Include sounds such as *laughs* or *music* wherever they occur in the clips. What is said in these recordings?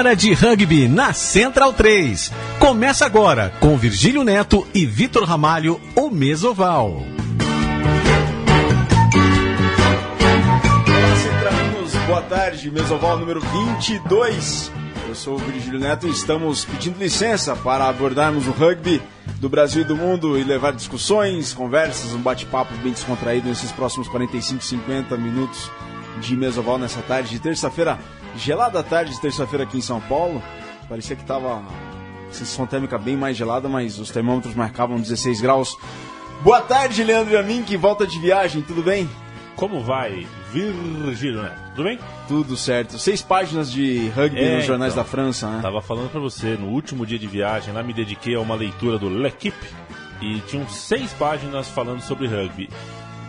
Hora de rugby na Central 3. Começa agora com Virgílio Neto e Vitor Ramalho, o Mesoval. Olá, Centralinos. Boa tarde. Mesoval número 22. Eu sou o Virgílio Neto e estamos pedindo licença para abordarmos o rugby do Brasil e do mundo e levar discussões, conversas, um bate-papo bem descontraído nesses próximos 45, 50 minutos de Mesoval nessa tarde de terça-feira, gelada tarde de terça-feira aqui em São Paulo. Parecia que estava sensação térmica bem mais gelada, mas os termômetros marcavam 16 graus. Boa tarde, Leandro e a mim, que volta de viagem, tudo bem? Como vai, Virgílio Neto? Tudo bem? Tudo certo. Seis páginas de rugby É, nos jornais então. da França, né? Tava falando pra você, no último dia de viagem, lá me dediquei a uma leitura do L'Equipe e tinham seis páginas falando sobre rugby.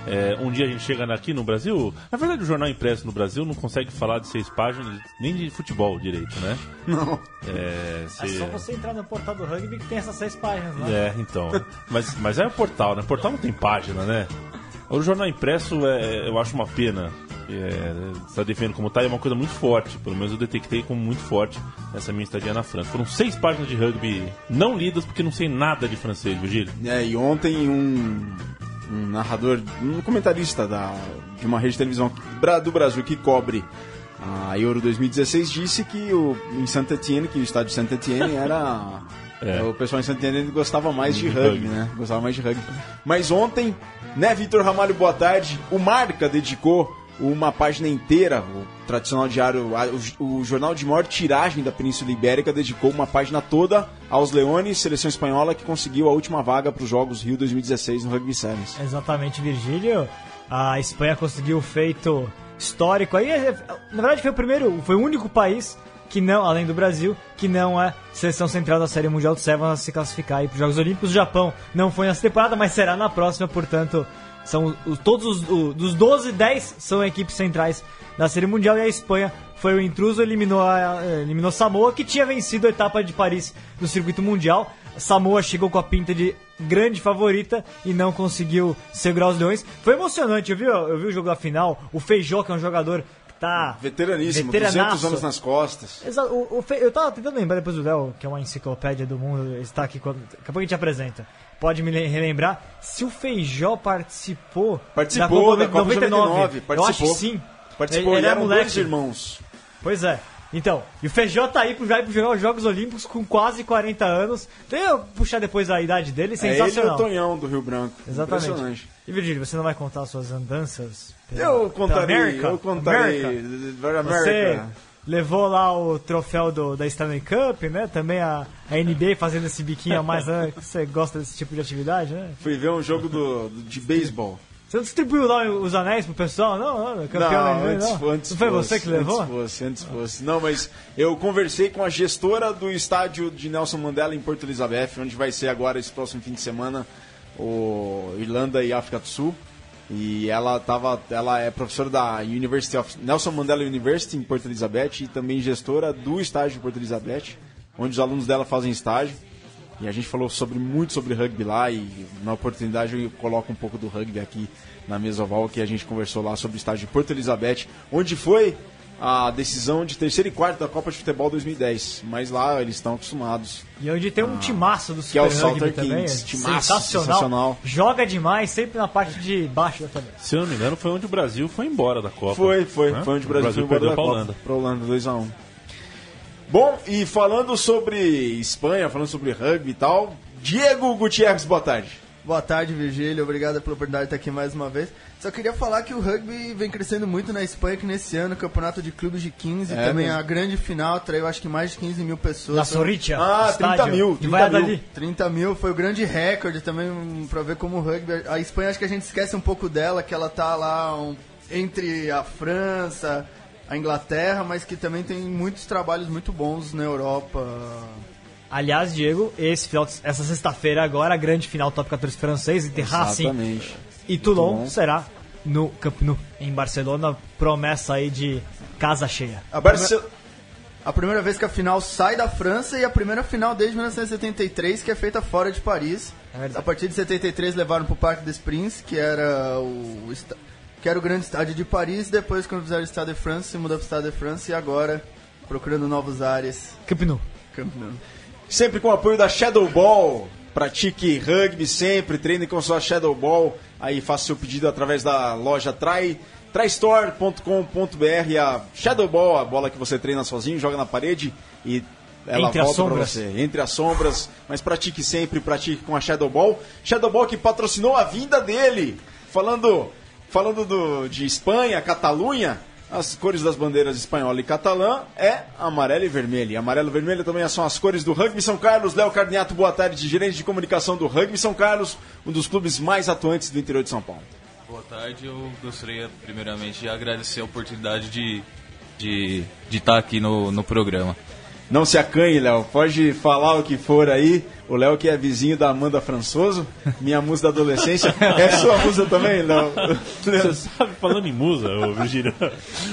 É, um dia a gente chega aqui no Brasil, na verdade o jornal impresso no Brasil não consegue falar de seis páginas nem de futebol direito, né? Não. É, É cê- só você entrar no portal do rugby que tem essas seis páginas lá. É, então. Mas, mas é o portal, né? Portal não tem página, né? O jornal impresso, é, eu acho uma pena. É, está defendendo como tá, é uma coisa muito forte. Pelo menos eu detectei como muito forte nessa minha estadia na França. Foram seis páginas de rugby não lidas porque não sei nada de francês, Virgílio. É, e ontem um, um narrador, um comentarista da, de uma rede de televisão do Brasil que cobre a Euro 2016 disse que o, em Saint Etienne, que o estádio Saint Etienne era. *laughs* É. O pessoal em Saint Etienne gostava mais de De rugby, rugby. né? Gostava mais de rugby. Mas ontem, né, Vitor Ramalho, boa tarde. O Marca dedicou uma página inteira, o tradicional diário, o, jornal de maior tiragem da Península Ibérica, dedicou uma página toda aos Leones, seleção espanhola que conseguiu a última vaga para os Jogos Rio 2016 no Rugby Sevens. Exatamente, Virgílio. A Espanha conseguiu o feito histórico aí. Na verdade, foi o primeiro, foi o único país que não, além do Brasil, que não é seleção central da Série Mundial de Sevens a se classificar para os Jogos Olímpicos. O Japão não foi nessa temporada, mas será na próxima, portanto, são os, todos os o- dos 12, 10 são equipes centrais da Série Mundial e a Espanha foi o intruso, eliminou, a, eliminou Samoa, que tinha vencido a etapa de Paris no circuito mundial. Samoa chegou com a pinta de grande favorita e não conseguiu segurar os leões. Foi emocionante, eu vi, eu vi o jogo da final. O Feijó, que é um jogador que tá. Veteraníssimo, Veteranaço. 200 anos nas costas. Exato, o, o Fe- eu tava tentando lembrar depois do Léo, que é uma enciclopédia do mundo, ele está aqui quando. Daqui a pouco a gente apresenta. Pode me le- relembrar se o Feijó participou, Participou da Copa de 99, Eu acho que participou. sim. Participou, Ele, ele é eram moleque. dois irmãos. Pois é. Então, e o Feijó tá aí vai jogar os Jogos Olímpicos com quase 40 anos. Tem eu puxar depois a idade dele, É ele e sensacional. o Tonhão do Rio Branco. Exatamente. Impressionante. E Virgílio, você não vai contar suas andanças? pela- Eu contarei, América? eu contarei. América? Você. Levou lá o troféu do, da Stanley Cup, né? Também a, a NBA fazendo esse biquinho a mais, né? *laughs* Você gosta desse tipo de atividade, né? Fui ver um jogo do, de beisebol. Você não distribuiu lá os anéis pro pessoal? Não, não, campeão da Não, NBA, antes, não. antes não foi fosse, você que levou? Antes fosse, antes fosse. Não, mas eu conversei com a gestora do estádio de Nelson Mandela em Porto Elizabeth, onde vai ser agora esse próximo fim de semana o Irlanda e África do Sul. E ela tava, ela é professora da University of Nelson Mandela University em Porto Elizabeth e também gestora do estádio de Porto Elizabeth, onde os alunos dela fazem estágio. E a gente falou sobre muito sobre rugby lá e na oportunidade eu coloco um pouco do rugby aqui na mesa oval que a gente conversou lá sobre o estádio de Porto Elizabeth, onde foi a decisão de terceiro e quarto da Copa de Futebol 2010. Mas lá eles estão acostumados. E onde tem um timaço do que é o Super Rugby Salter também. Kings. é Timaço, sensacional. sensacional. Joga demais, sempre na parte de baixo da tabela. Se eu não me engano, foi onde o Brasil foi embora da Copa. Foi, foi, né? foi onde o Brasil, foi embora da pra Copa. Holanda. Pra Holanda, 2x1. Bom, e falando sobre Espanha, falando sobre rugby e tal, Diego Gutierrez, boa tarde. Boa tarde, Virgílio. Obrigado pela oportunidade de estar aqui mais uma vez. Só queria falar que o rugby vem crescendo muito na Espanha, que nesse ano o campeonato de clubes de 15, É também mesmo. a grande final, traiu acho que mais de 15 mil pessoas. Na Sorritia. Ah, 30 estádio mil, de 30 Valladolid. 30 mil foi o grande recorde também pra ver como o rugby. A Espanha acho que a gente esquece um pouco dela, que ela tá lá um, entre a França, a Inglaterra, mas que também tem muitos trabalhos muito bons na Europa. Aliás, Diego, esse final, essa sexta-feira agora, a grande final top 14 francês entre Racing Exatamente. e Toulon será no Camp Nou, em Barcelona, promessa aí de casa cheia. A Barce- primeira- A primeira vez que a final sai da França e a primeira final desde 1973 que é feita fora de Paris. É a partir de 73 levaram pro Parque des Princes, que era o que era o grande estádio de Paris, depois quando fizeram o Stade de France, se mudou pro Stade de France e agora procurando novos ares. Camp Nou. Camp Nou. Sempre com o apoio da Shadow Ball. Pratique rugby sempre, treine com sua Shadow Ball. Aí faça seu pedido através da loja Trai, traistore.com.br. A Shadow Ball, a bola que você treina sozinho, joga na parede e ela Entre as volta pra sombras. você. Entre as sombras. Mas pratique sempre, pratique com a Shadow Ball. Shadow Ball que patrocinou a vinda dele. Falando, falando do, de Espanha, Catalunha. As cores das bandeiras espanhola e catalã é amarelo e vermelho. E amarelo e vermelho também são as cores do Rugby São Carlos. Léo Carniato, boa tarde, gerente de comunicação do Rugby São Carlos, um dos clubes mais atuantes do interior de São Paulo. Boa tarde, eu gostaria primeiramente de agradecer a oportunidade de de de estar aqui no, no programa. Não se acanhe, Léo. Pode falar o que for aí. O Léo, que é vizinho da Amanda Françoso, minha musa da adolescência. É sua musa também, Léo? Você sabe, falando em musa, ô, Virgínia,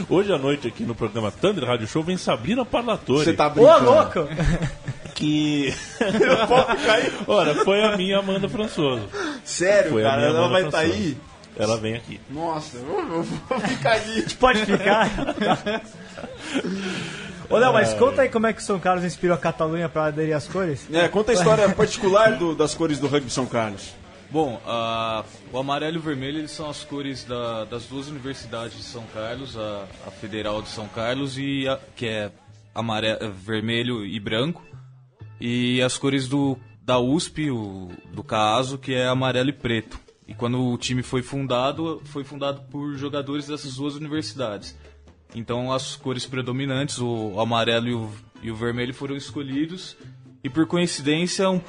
hoje à noite aqui no programa Thunder Rádio Show vem Sabrina Parlatore. Você tá Ô, brincando. louco! que. *laughs* Ora, foi a minha Amanda Françoso. Sério, Foi cara? Ela Amanda vai estar Françoso. aí? Ela vem aqui. Nossa, eu vou, eu vou ficar ali. Pode ficar. *laughs* Ô, Léo, mas conta aí como é que o São Carlos inspirou a Catalunha pra aderir às cores. É, conta a história particular do- das cores do Rugby São Carlos. Bom, a- o amarelo e o vermelho eles são as cores da- das duas universidades de São Carlos, a, a Federal de São Carlos e a, que é amarelo, vermelho e branco, e as cores do da USP, o, do CASO, que é amarelo e preto. E quando o time foi fundado, foi fundado por jogadores dessas duas universidades. Então as cores predominantes, o amarelo e o, e o vermelho, foram escolhidos. E por coincidência, um-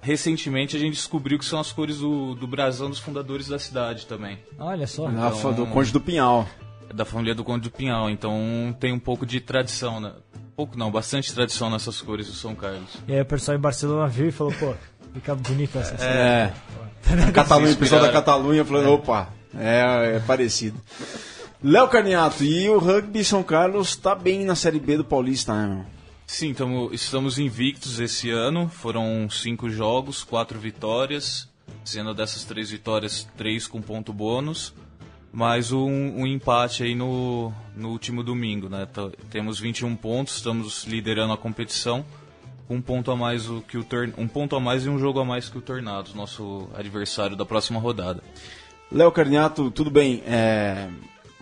recentemente a gente descobriu que são as cores do, do brasão dos fundadores da cidade também. Olha só. Rafa, do Conde do Pinhal. É Da família do Conde do Pinhal. Então tem um pouco de tradição, né? Pouco não, bastante tradição nessas cores do São Carlos. E aí o pessoal em Barcelona viu e falou, pô, fica bonito essa É. A Catalunha, o pessoal da. Catalunha falando, opa, é, é parecido. Léo Carniato, e o Rugby São Carlos tá bem na Série B do Paulista, né, meu? Sim, tamo, estamos invictos esse ano. Foram cinco jogos, quatro vitórias. Sendo dessas três vitórias, três com ponto bônus. Mais um, um empate aí no, no último domingo, né? Tá- temos 21 pontos, estamos liderando a competição. Um ponto a mais o que o um ponto a mais e um jogo a mais que o Tornados, nosso adversário da próxima rodada. Léo Carniato, tudo bem. é,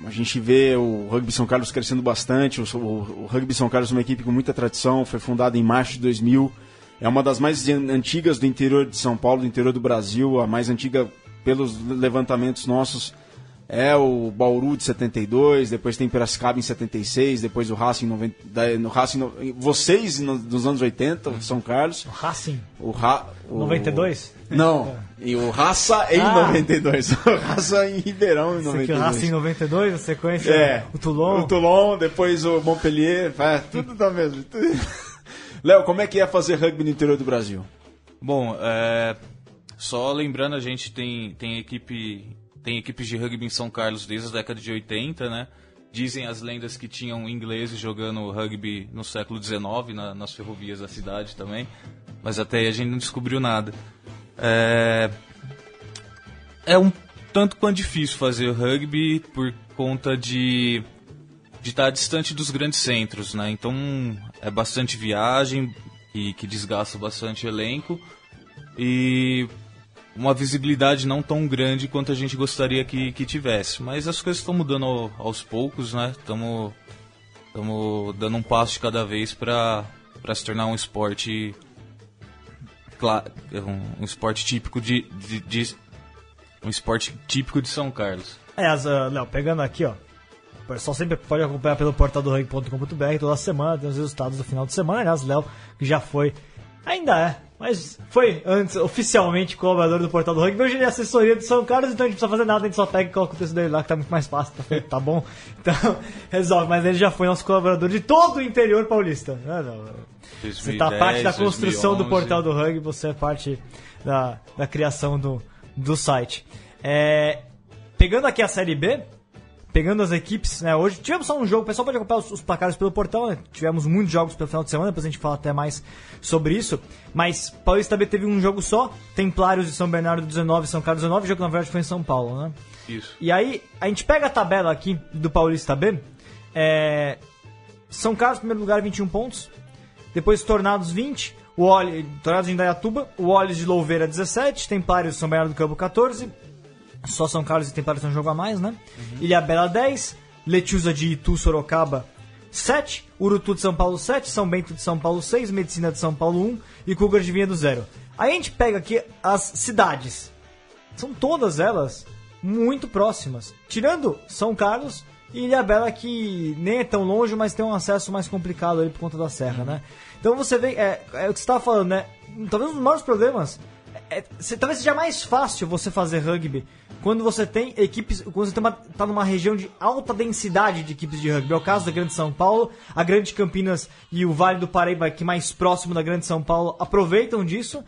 a gente vê o Rugby São Carlos crescendo bastante. O, o- o Rugby São Carlos é uma equipe com muita tradição. Foi fundada em março de 2000. É uma das mais an- antigas do interior de São Paulo, do interior do Brasil. A mais antiga pelos levantamentos nossos é o Bauru de 72. Depois tem Piracicaba em 76. Depois o Racing, em 90, da- no Racing no- vocês no- nos anos 80, o São Carlos. Racing. O, Ra, o 92? Não, *laughs* e o Raça em Ah. 92. *laughs* O Raça em Ribeirão em Esse aqui, 92. o Racing 92, a sequência, É. o Toulon. O Toulon, depois o Montpellier, é, tudo da mesma. *laughs* Léo, como é que é fazer rugby no interior do Brasil? Bom, é, só lembrando, a gente tem, tem equipe tem equipes de rugby em São Carlos desde a década de 80, né? Dizem as lendas que tinham ingleses jogando rugby no século XIX, na- nas ferrovias da cidade também, mas até aí a gente não descobriu nada. É, é um tanto quanto difícil fazer rugby por conta de de estar distante dos grandes centros, né? Então é bastante viagem e que desgasta bastante elenco e uma visibilidade não tão grande quanto a gente gostaria que, que tivesse. Mas as coisas estão mudando ao- aos poucos, né? Estamos dando um passo de cada vez para se tornar um esporte um, esporte típico de, de- de- um esporte típico de São Carlos. É, as, ah, Léo, pegando aqui, ó. O pessoal sempre pode acompanhar pelo portal do rugby.com.br toda semana, tem os resultados do final de semana. Aliás, Léo, que já foi, ainda é, mas foi antes oficialmente colaborador do portal do rugby. Hoje ele é assessoria de São Carlos, então a gente não precisa fazer nada, a gente só pega e coloca o texto dele lá, que tá muito mais fácil, tá, feito, tá bom? *laughs* Então, resolve. Mas ele já foi nosso colaborador de todo o interior paulista. né? Você tá parte da 2010, construção do 2011. portal do rugby, você é parte da, da criação do, do site. É, pegando aqui a Série B, pegando as equipes, né, hoje tivemos só um jogo, o pessoal pode acompanhar os, os placares pelo portal, né, tivemos muitos jogos pelo final de semana, depois a gente fala até mais sobre isso, mas Paulista B teve um jogo só, Templários de São Bernardo 19, São Carlos 19, o jogo na verdade foi em São Paulo, né? Isso. E aí, a gente pega a tabela aqui do Paulista B. É, São Carlos, primeiro lugar, 21 pontos. Depois Tornados, 20. O Oli, Tornados de Indaiatuba. O Olhos de Louveira, 17. Templários de São Bernardo do Campo, 14. Só São Carlos e Templários tem um jogo a mais, né? Ilha Bela, 10. Lechuza de Itu, Sorocaba, 7. Urutu de São Paulo, 7. São Bento de São Paulo, 6. Medicina de São Paulo, 1. E Cougar de Vinha do Zero. Aí a gente pega aqui as cidades. São todas elas muito próximas. Tirando São Carlos e Ilhabela, que nem é tão longe, mas tem um acesso mais complicado ali por conta da serra, né? Então você vê, é, é o que você estava falando, né? Talvez um dos maiores problemas. É, se- talvez seja mais fácil você fazer rugby quando você tem equipes. Quando você tem uma, tá numa região de alta densidade de equipes de rugby. É o caso da Grande São Paulo, a Grande Campinas e o Vale do Paraíba, que mais próximo da Grande São Paulo, aproveitam disso.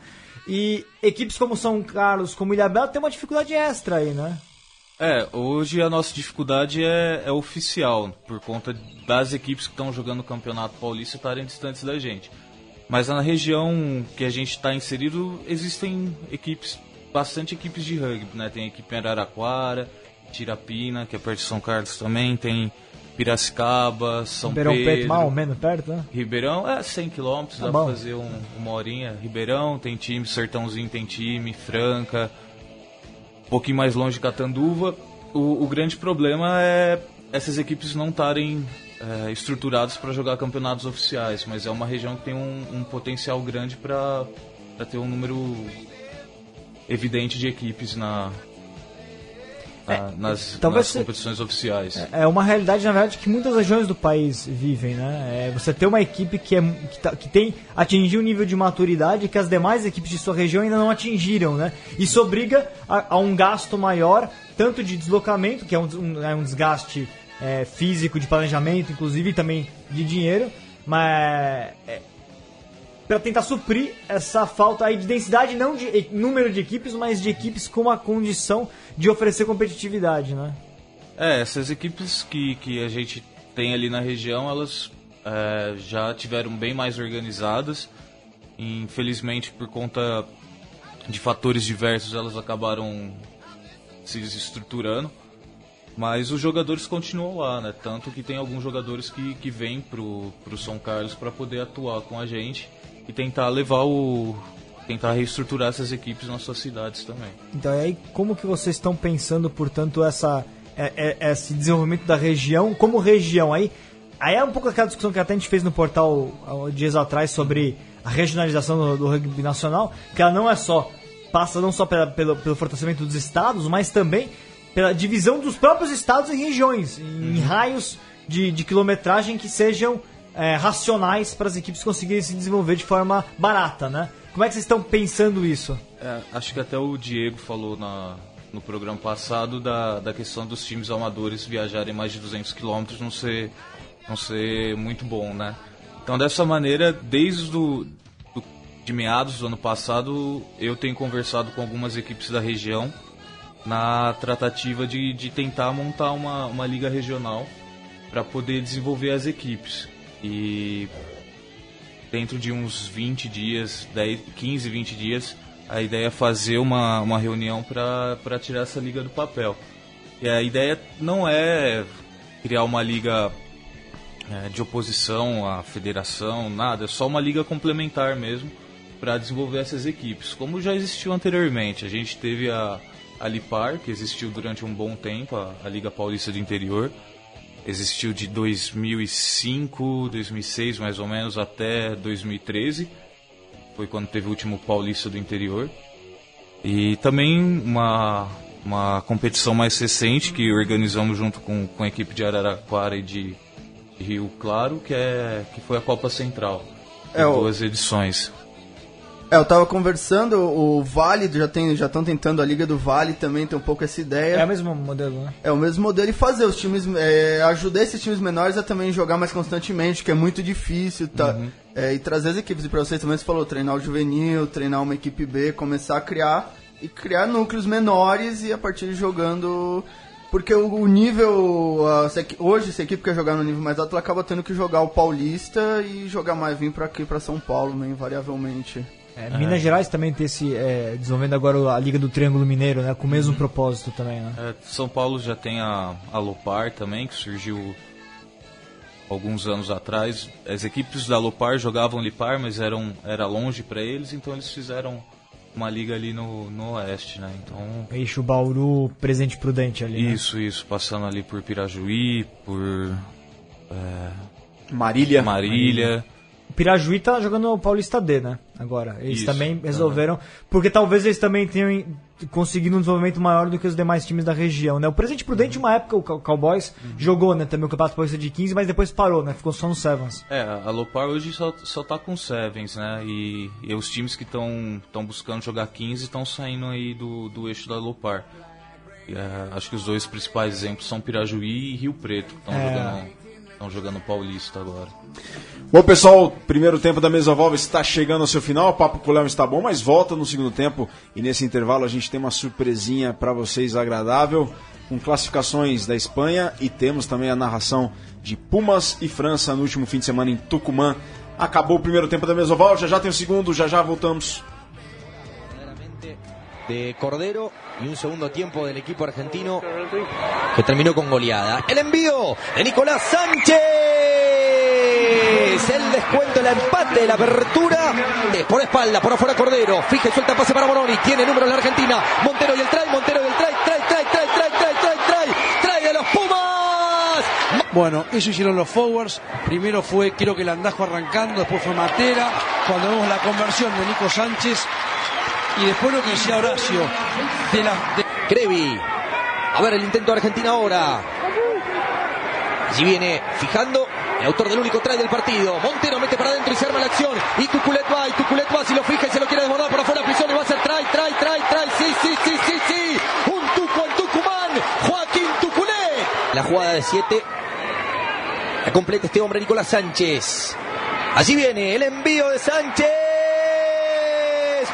E equipes como São Carlos, como Ilhabela, tem uma dificuldade extra aí, né? É, hoje a nossa dificuldade é, é oficial, por conta das equipes que estão jogando o Campeonato Paulista estarem distantes da gente. Mas na região que a gente está inserido, existem equipes, bastante equipes de rugby, né? Tem a equipe em Araraquara, Tirapina, que é perto de São Carlos também, tem Piracicaba, São Ribeirão Pedro. Preto, mal ou menos perto, né? Ribeirão é 100 km, Tá dá bom. pra fazer um, uma horinha. Ribeirão tem time, Sertãozinho tem time, Franca, um pouquinho mais longe Catanduva. O, o grande problema é essas equipes não estarem é, estruturadas para jogar campeonatos oficiais, mas é uma região que tem um, um potencial grande para ter um número evidente de equipes na, na- nas, talvez nas se- competições oficiais. É uma realidade, na verdade, que muitas regiões do país vivem, né? É você ter uma equipe que, é, que, tá- que tem atingiu um nível de maturidade que as demais equipes de sua região ainda não atingiram, né? Isso obriga a, a um gasto maior, tanto de deslocamento, que é um, um- é um desgaste é, físico, de planejamento, inclusive, e também de dinheiro, mas é, para tentar suprir essa falta aí de densidade, não de número de equipes, mas de equipes com a condição de oferecer competitividade, né? É, essas equipes que, que a gente tem ali na região, elas é, já tiveram bem mais organizadas. Infelizmente, por conta de fatores diversos, elas acabaram se desestruturando. Mas os jogadores continuam lá, né? Tanto que tem alguns jogadores que, que vêm pro, pro São Carlos para poder atuar com a gente e tentar levar o. tentar reestruturar essas equipes nas suas cidades também. Então, e aí, como que vocês estão pensando, portanto, essa, é- é- esse desenvolvimento da região como região? Aí, aí é um pouco aquela discussão que até a gente fez no portal dias atrás sobre a regionalização do, do rugby nacional, que ela não é só, passa não só pela- pelo, pelo fortalecimento dos estados, mas também pela divisão dos próprios estados em regiões, em raios de, de quilometragem que sejam é, racionais para as equipes conseguirem se desenvolver de forma barata, né? Como é que vocês estão pensando isso? É, acho que até o Diego falou na, no programa passado da, da questão dos times amadores viajarem mais de 200 quilômetros não ser, não ser muito bom, né? Então, dessa maneira, desde do, do- de meados do ano passado, eu tenho conversado com algumas equipes da região na tratativa de, de tentar montar uma, uma liga regional para poder desenvolver as equipes. E dentro de uns 20 dias, 10, 15, 20 dias, a ideia é fazer uma, uma reunião para tirar essa liga do papel. E a ideia não é criar uma liga é, de oposição à federação, nada, é só uma liga complementar mesmo para desenvolver essas equipes. Como já existiu anteriormente, a gente teve a, a Lipar, que existiu durante um bom tempo, a, a Liga Paulista do Interior, existiu de 2005, 2006 mais ou menos até 2013. Foi quando teve o último Paulista do Interior. E também uma, uma competição mais recente que organizamos junto com, com a equipe de Araraquara e de, Rio Claro, que, é, que foi a Copa Central. É, duas edições. É, eu tava conversando, o Vale já tem, já estão tentando a Liga do Vale também, tem um pouco essa ideia. É o mesmo modelo, né? É o mesmo modelo e fazer os times, é, ajudar esses times menores a também jogar mais constantemente, que é muito difícil, tá? É, e trazer as equipes, e pra vocês também você falou, treinar o juvenil, treinar uma equipe B, começar a criar e criar núcleos menores e a partir de jogando. Porque o, o nível. a- se hoje, se a equipe quer jogar no nível mais alto, ela acaba tendo que jogar o Paulista e jogar mais, vir pra aqui, pra São Paulo, né, invariavelmente. É, Minas Gerais também tem esse. é, desenvolvendo agora a Liga do Triângulo Mineiro, né? Com o mesmo propósito também, né? É, São Paulo já tem a, a Lopar também, que surgiu alguns anos atrás. As equipes da Lopar jogavam Lipar, mas eram, era longe para eles, então eles fizeram uma liga ali no, no oeste, né? Então Eixo Bauru, Presente Prudente ali. né? isso, isso, passando ali por Pirajuí, por Marília. Marília. O Pirajuí tá jogando o Paulista D, né? Agora. Eles Isso, também resolveram. Porque talvez eles também tenham conseguido um desenvolvimento maior do que os demais times da região, né? O Presente Prudente, uma época, o Cow- Cowboys jogou, né? Também o Campeonato Paulista de 15, mas depois parou, né? Ficou só no Sevens. É, a Lopar hoje só, só tá com Sevens, né? E, e os times que estão buscando jogar 15 estão saindo aí do, do eixo da Lopar. É, acho que os dois principais exemplos são Pirajuí e Rio Preto, que estão É. jogando, tão jogando Paulista agora. Bom, pessoal, primeiro tempo da mesa oval está chegando ao seu final. O papo com o Léo está bom, mas volta no segundo tempo. E nesse intervalo a gente tem uma surpresinha para vocês agradável, com classificações da Espanha e temos também a narração de Pumas e França no último fim de semana em Tucumã. Acabou o primeiro tempo da mesa oval, já já tem o segundo, já já voltamos. De Cordero y un segundo tiempo del equipo argentino que terminó con goleada. El envío de Nicolás Sánchez. El descuento, el empate, la apertura. Por espalda, por afuera Cordero. Fije, suelta pase para Moroni. Tiene números la Argentina. Montero y el try, Montero y el try, try, try, try, try, try, try, try. Try de los Pumas. Bueno, eso hicieron los forwards. Primero fue, creo que el andajo arrancando, después fue Matera. Cuando vemos la conversión de Nico Sánchez. Y después lo que decía Horacio. De la, de- Crevi. A ver el intento de Argentina ahora. Allí viene fijando el autor del único try del partido. Montero mete para adentro y se arma la acción. Y Tuculet va, y Tuculet va, si lo fija y se lo quiere desbordar por afuera, y va a ser try, try, try, try. Sí, sí, sí, sí, sí. Un Tuco en Tucumán. Joaquín Tuculet. La jugada de 7. La completa este hombre, Nicolás Sánchez. Allí viene el envío de Sánchez.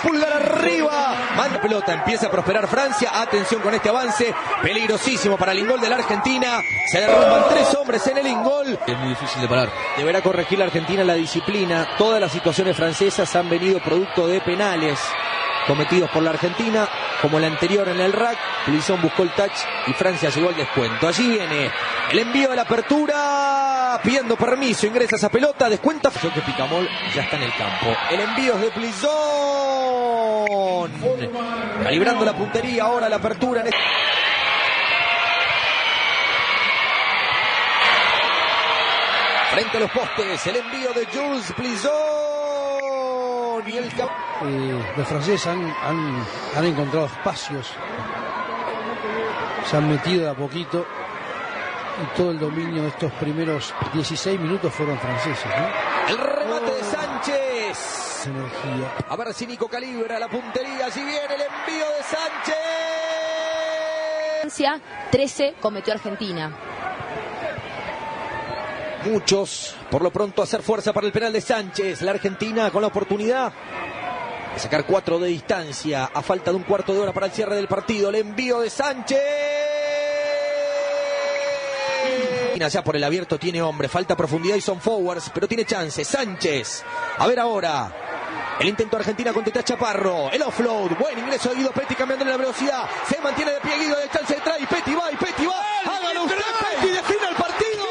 Pulgar arriba. Manda pelota. Empieza a prosperar Francia. Atención con este avance. Peligrosísimo para el ingol de la Argentina. Se derrumban tres hombres en el ingol. Es muy difícil de parar. Deberá corregir la Argentina la disciplina. Todas las situaciones francesas han venido producto de penales cometidos por la Argentina, como el anterior en el rack. Plisson buscó el touch y Francia llegó al descuento. Allí viene el envío de la apertura, pidiendo permiso, ingresa esa pelota, descuenta. Yo que Picamol ya está en el campo. El envío es de Plisson. Calibrando la puntería, ahora la apertura. Este- Frente a los postes, el envío de Jules Plisson. Y el eh, los franceses han, han- han encontrado espacios. Se han metido de a poquito. Y todo el dominio de estos primeros 16 minutos fueron franceses. ¿no? El remate de Sánchez. Energía. A ver si Nico calibra la puntería. Allí viene el envío de Sánchez. Francia 13 cometió Argentina. Muchos, por lo pronto, hacer fuerza para el penal de Sánchez. La Argentina con la oportunidad de sacar cuatro de distancia. A falta de un cuarto de hora para el cierre del partido. El envío de Sánchez. Ya por el abierto tiene hombre, falta profundidad y son forwards, pero tiene chance. Sánchez. A ver ahora. El intento Argentina con Teta Chaparro. El offload. Buen ingreso de Guido Petti cambiando la velocidad. Se mantiene de pie Guido de chance trae. Y Petti va y Petti va. Hágalo usted, Petti. Define el partido.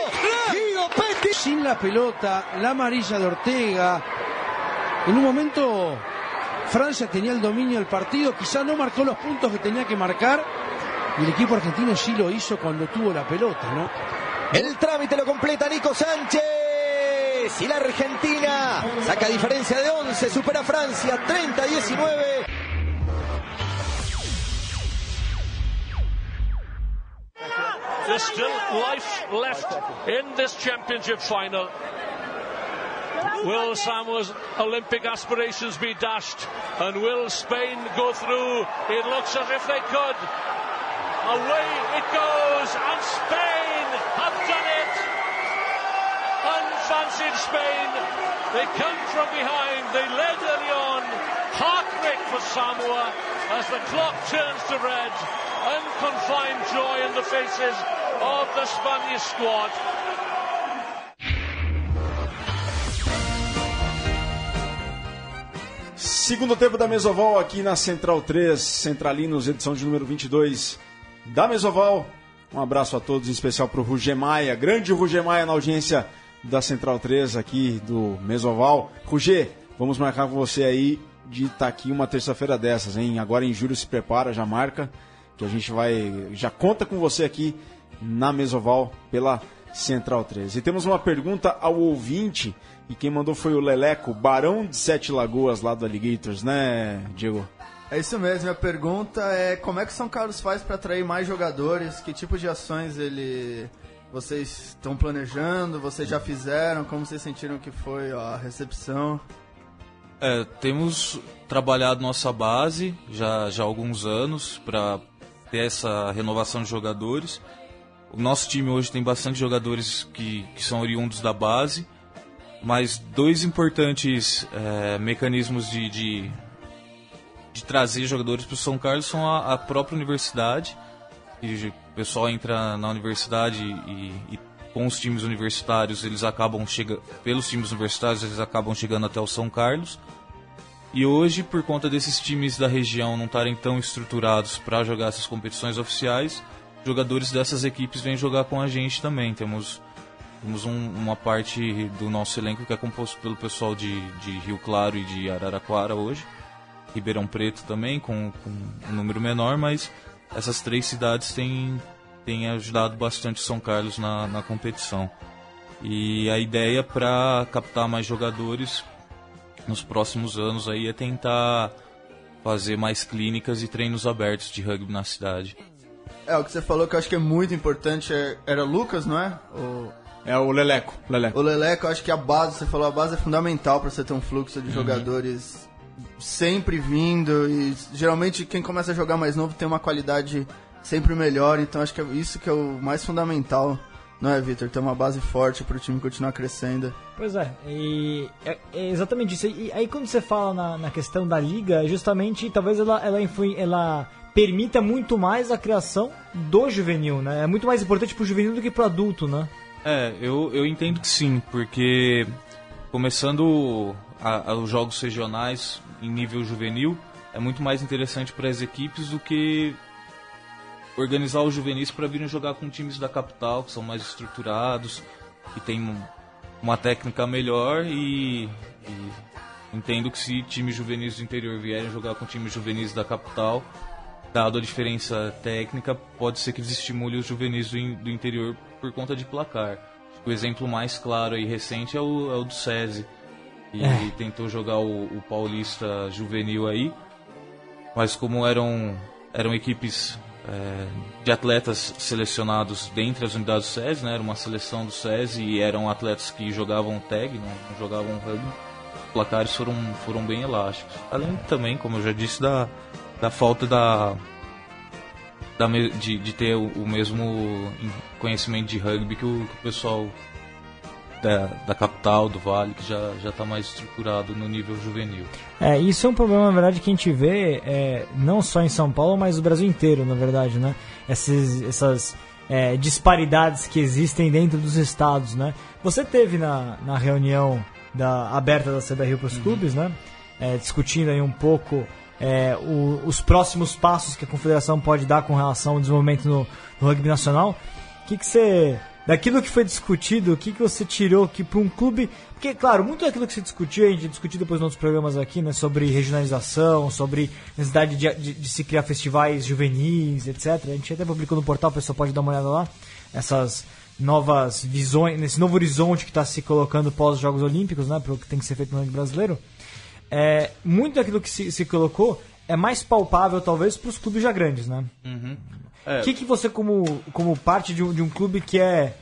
Guido Petti. Sin la pelota, la amarilla de Ortega. En un momento Francia tenía el dominio del partido, quizá no marcó los puntos que tenía que marcar. Y el equipo argentino sí lo hizo cuando tuvo la pelota, ¿no? El trámite lo completa Nico Sánchez. Y la Argentina saca diferencia de 11, supera a Francia 30-19. There's still life left in this championship final. Will Samoa's Olympic aspirations be dashed? And will Spain go through? It looks as if they could. Away it goes, and Spain Unfancied Spain. They come from behind. They led early on. Heartbreak for Samoa as the clock turns to red. Unconfined joy in the faces of the Spanish squad. Segundo tempo da Mesoval aqui na Central 3, Centralinos, edição de número 22 da Mesoval. Um abraço a todos, em especial para o Ruger grande Ruger na audiência da Central 3 aqui do Mesoval. Rugê, vamos marcar com você aí de estar aqui uma terça-feira dessas, hein? Agora em julho se prepara, já marca, que a gente vai. Já conta com você aqui na Mesoval pela Central 3. E temos uma pergunta ao ouvinte, e quem mandou foi o Leleco, Barão de Sete Lagoas, lá do Alligators, né, Diego? É isso mesmo, a pergunta é como é que São Carlos faz para atrair mais jogadores? Que tipo de ações ele vocês estão planejando? Vocês já fizeram? Como vocês sentiram que foi a recepção? É, temos trabalhado nossa base já, já há alguns anos para ter essa renovação de jogadores. O nosso time hoje tem bastante jogadores que, que são oriundos da base, mas dois importantes é, mecanismos de, de, de, trazer jogadores para o São Carlos são a, a própria universidade. E o pessoal entra na universidade e, e com os times universitários, eles acabam chegando, pelos times universitários, eles acabam chegando até o São Carlos. E hoje, por conta desses times da região não estarem tão estruturados para jogar essas competições oficiais, jogadores dessas equipes vêm jogar com a gente também. Temos, temos um, uma parte do nosso elenco que é composto pelo pessoal de, de Rio Claro e de Araraquara hoje. Ribeirão Preto também, com, com um número menor, mas essas três cidades têm, têm ajudado bastante São Carlos na, na competição. E a ideia para captar mais jogadores nos próximos anos aí é tentar fazer mais clínicas e treinos abertos de rugby na cidade. É, o que você falou que eu acho que é muito importante é, era Lucas, não é? O... É o Leleco. Leleco. O Leleco, eu acho que a base, você falou, a base é fundamental para você ter um fluxo de uhum. jogadores sempre vindo e geralmente quem começa a jogar mais novo tem uma qualidade sempre melhor, então acho que é isso que é o mais fundamental não é, Vitor? Ter uma base forte para o time continuar crescendo. Pois é, e é, é exatamente isso. E aí quando você fala na, na questão da liga, justamente talvez ela, ela, influi, ela permita muito mais a criação do juvenil, né? É muito mais importante para o juvenil do que para o adulto, né? É, eu, eu entendo que sim, porque começando os jogos regionais em nível juvenil, é muito mais interessante para as equipes do que organizar os juvenis para virem jogar com times da capital, que são mais estruturados, que tem uma técnica melhor e, e entendo que se times juvenis do interior vierem jogar com times juvenis da capital, dado a diferença técnica, pode ser que desestimule os juvenis do, do interior por conta de placar. O exemplo mais claro e recente é o, é o do SESI, e é. tentou jogar o, o Paulista juvenil aí, mas como eram, eram equipes é, de atletas selecionados dentre as unidades do SESI, né? Era uma seleção do SESI e eram atletas que jogavam tag, não, não jogavam rugby. Os placares foram, foram bem elásticos. Além também, como eu já disse, da, da falta da, da de, de ter o, o mesmo conhecimento de rugby que o, que o pessoal da, da capital, do Vale, que já já está mais estruturado no nível juvenil. É, isso é um problema, na verdade, que a gente vê é, não só em São Paulo, mas no Brasil inteiro, na verdade, né? Essas, essas é, disparidades que existem dentro dos estados, né? Você teve na, na reunião da, aberta da Rio para os uhum. clubes, né? É, discutindo aí um pouco é, o, os próximos passos que a confederação pode dar com relação ao desenvolvimento no, no rugby nacional. O que, que você daquilo que foi discutido, o que, que você tirou que para um clube. Porque, claro, muito daquilo que se discutiu, a gente discutiu depois nos outros programas aqui, né? Sobre regionalização, sobre necessidade de, de, de, se criar festivais juvenis, etc. A gente até publicou no portal, o pessoal pode dar uma olhada lá. Essas novas visões, nesse novo horizonte que está se colocando pós Jogos Olímpicos, né? Para o que tem que ser feito no brasileiro. É, muito daquilo que se, se colocou é mais palpável, talvez, para os clubes já grandes, né? Uhum. O é. que, que você, como, como parte de um, de um clube que é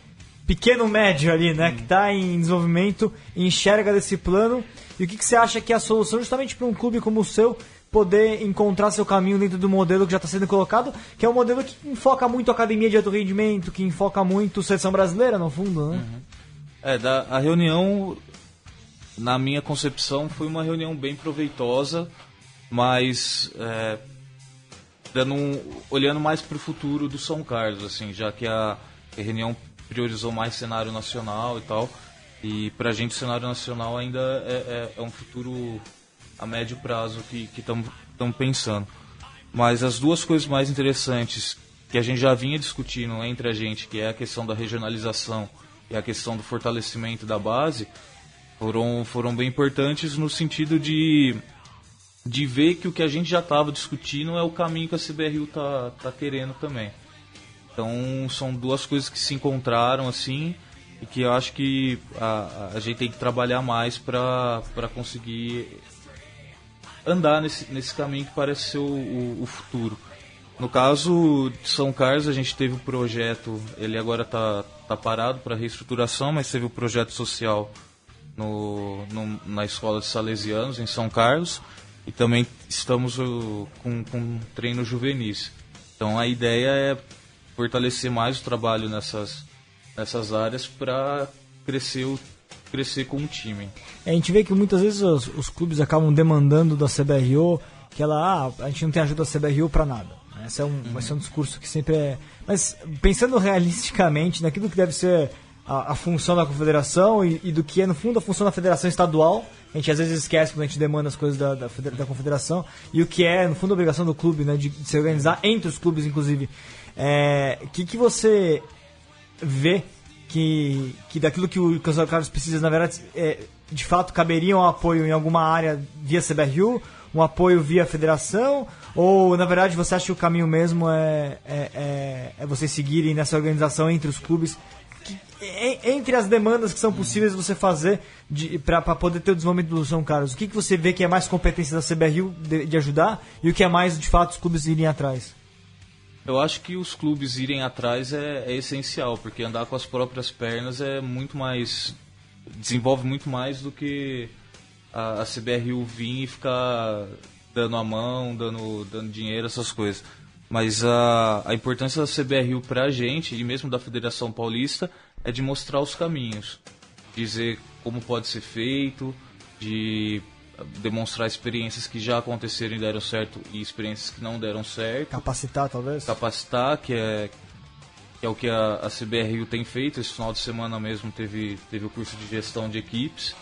pequeno médio ali, né? Hum. Que está em desenvolvimento, enxerga desse plano. E o que, que você acha que é a solução justamente para um clube como o seu poder encontrar seu caminho dentro do modelo que já está sendo colocado, que é um modelo que enfoca muito a academia de alto rendimento, que enfoca muito a seleção brasileira, no fundo, né? Uhum. É, da, a reunião, na minha concepção, foi uma reunião bem proveitosa, mas é, dando um, olhando mais para o futuro do São Carlos, assim, já que a, reunião priorizou mais cenário nacional e tal. E para a gente o cenário nacional ainda é, é, é, um futuro a médio prazo que estamos pensando. Mas as duas coisas mais interessantes que a gente já vinha discutindo entre a gente, que é a questão da regionalização e a questão do fortalecimento da base foram, foram bem importantes no sentido de, de ver que o que a gente já estava discutindo é o caminho que a CBRU tá, tá querendo também. Então são duas coisas que se encontraram assim e que eu acho que a, a gente tem que trabalhar mais para conseguir andar nesse, nesse caminho que parece ser o, o, o futuro. No caso de São Carlos, a gente teve o projeto, ele agora está tá parado para reestruturação, mas teve o projeto social no, no, na escola de Salesianos, em São Carlos, e também estamos uh, com, com treino juvenis. Então a ideia é fortalecer mais o trabalho nessas, nessas áreas para crescer, o, crescer com o time. É, a gente vê que muitas vezes os, os, clubes acabam demandando da CBRO que ela, ah, a gente não tem ajuda da CBRO para nada. Esse é um, uhum. vai ser um discurso que sempre é. Mas pensando realisticamente naquilo que deve ser a, a função da confederação e, e, do que é, no fundo, a função da federação estadual, a gente às vezes esquece quando a gente demanda as coisas da, da, da confederação, e o que é, no fundo, a obrigação do clube, né, de, de se organizar entre os clubes, inclusive. O é, que, que você vê que, que daquilo que o Cancelo Carlos precisa, na verdade, é, de fato caberia um apoio em alguma área via CBRU, um apoio via federação, ou na verdade você acha que o caminho mesmo é, é, é, é vocês seguirem nessa organização entre os clubes? Entre as demandas que são possíveis você fazer para poder ter o desenvolvimento do São Carlos, o que, que você vê que é mais competência da CBRU de, de ajudar e o que é mais de fato os clubes irem atrás? Eu acho que os clubes irem atrás é, é, essencial, porque andar com as próprias pernas é muito mais. desenvolve muito mais do que a, a CBRU vir e ficar dando a mão, dando, dando dinheiro, essas coisas. Mas a, a importância da CBRU para a gente, e mesmo da Federação Paulista, é de mostrar os caminhos. Dizer como pode ser feito, de demonstrar experiências que já aconteceram e deram certo e experiências que não deram certo. Capacitar, talvez? Capacitar, que é, que é o que a, a CBRU tem feito. Esse final de semana mesmo teve, teve o curso de gestão de equipes.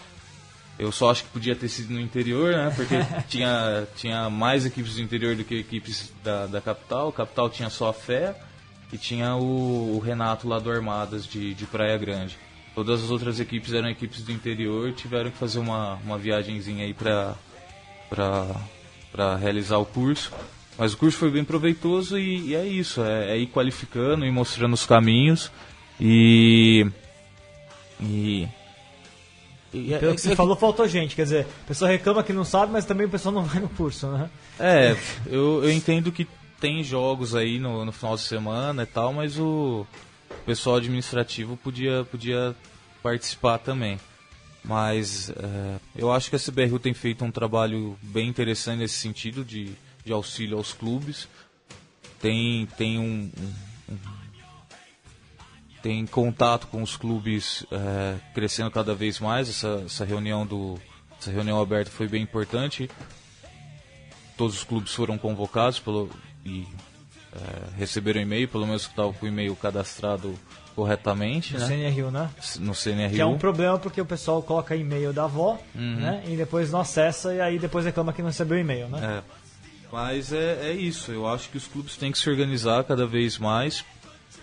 Eu só acho que podia ter sido no interior, né? Porque *laughs* tinha, tinha mais equipes do interior do que equipes da, da capital. A capital tinha só a Fé e tinha o, o Renato lá do Armadas de, de Praia Grande. Todas as outras equipes eram equipes do interior, tiveram que fazer uma, uma viagemzinha aí para para realizar o curso. Mas o curso foi bem proveitoso e, e é isso, é, é, ir qualificando e mostrando os caminhos e. E. e Pelo é, que você é, falou, faltou gente. Quer dizer, a pessoa reclama que não sabe, mas também o pessoal não *laughs* vai no curso, né? É, eu, eu entendo que tem jogos aí no, no final de semana e tal, mas o, o pessoal administrativo podia, podia participar também. Mas é, eu acho que a CBRU tem feito um trabalho bem interessante nesse sentido de, de auxílio aos clubes. Tem, tem um, um, um tem contato com os clubes é, crescendo cada vez mais. Essa, essa reunião do essa reunião aberta foi bem importante. Todos os clubes foram convocados pelo, e é, receberam e-mail, pelo menos que estava com o e-mail cadastrado corretamente. No né? CNRU, né? No CNRU. Que é um problema porque o pessoal coloca e-mail da avó, uhum. né? E depois não acessa e aí depois reclama que não recebeu e-mail, né? É. Mas é, é isso, eu acho que os clubes têm que se organizar cada vez mais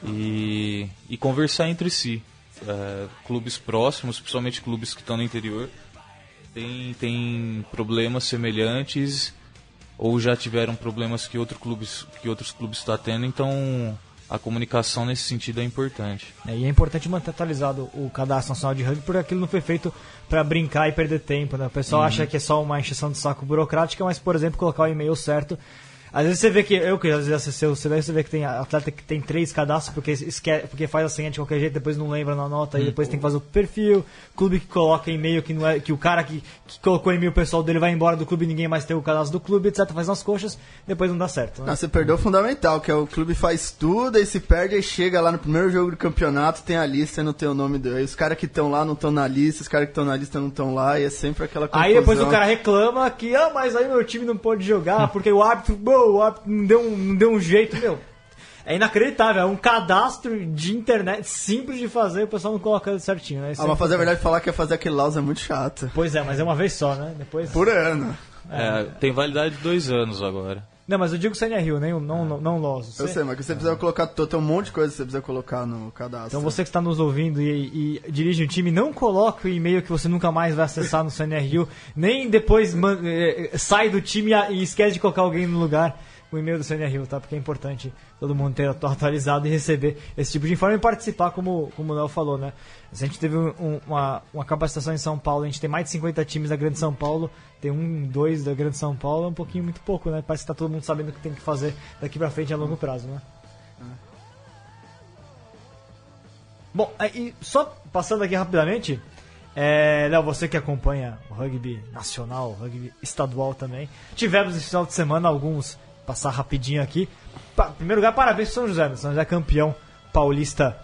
e, e conversar entre si. É, clubes próximos, principalmente clubes que estão no interior, têm tem problemas semelhantes ou já tiveram problemas que, outro clubes, que outros clubes estão tá tendo, então a comunicação nesse sentido é importante. É, e é importante manter atualizado o cadastro nacional de rugby, porque aquilo não foi feito para brincar e perder tempo. Né? O pessoal uhum. acha que é só uma encheção de saco burocrática, mas, por exemplo, colocar o e-mail certo às vezes você vê que, eu que às vezes acessei o você vê que tem atleta que tem três cadastros porque, esquece, porque faz a senha de qualquer jeito, depois não lembra na nota, hum. e depois tem que fazer o perfil, clube que coloca e-mail que não é, que o cara que, que colocou e-mail pessoal dele vai embora do clube e ninguém mais tem o cadastro do clube, etc. Faz nas coxas, depois não dá certo. Né? Não, você perdeu o fundamental, que é o clube faz tudo, aí se perde, e chega lá no primeiro jogo do campeonato, tem a lista e não tem o nome dele. Os caras que estão lá não estão na lista, os caras que estão na lista não estão lá, e é sempre aquela confusão. Aí depois o cara reclama que, ah, mas aí meu time não pode jogar, porque o árbitro, o árbitro não deu deu um, não deu um jeito, meu. É inacreditável, é um cadastro de internet simples de fazer, o pessoal não coloca certinho, né? Isso ah, mas fazer a verdade falar que é fazer aquele Laus é muito chato. Pois é, mas é uma vez só, né? Depois... Por ano. É, tem validade de dois anos agora. Não, mas eu digo Sanya Hill, nem, não, não, não Loso. Eu sei, mas que você precisa colocar. Tem um monte de coisa que você precisa colocar no cadastro. Então você que está nos ouvindo e, e dirige um time, não coloque o e-mail que você nunca mais vai acessar no Sanya Hill, nem depois man- eh, eh, sai do time e esquece de colocar alguém no lugar. O e-mail do Hill, tá? Porque é importante todo mundo ter atu- atualizado e receber esse tipo de informe e participar, como, como o Léo falou, né? A gente teve um- um- uma, uma capacitação em São Paulo, a gente tem mais de 50 times da Grande São Paulo, tem um, dois da Grande São Paulo, é um pouquinho muito pouco, né? Parece que tá todo mundo sabendo o que tem que fazer daqui pra frente a longo prazo, né? Bom, aí, só passando aqui rapidamente, é, Léo, você que acompanha o rugby nacional, o rugby estadual também, tivemos esse final de semana alguns, passar rapidinho aqui. Pa- primeiro lugar, parabéns pro São José, né? São José é campeão paulista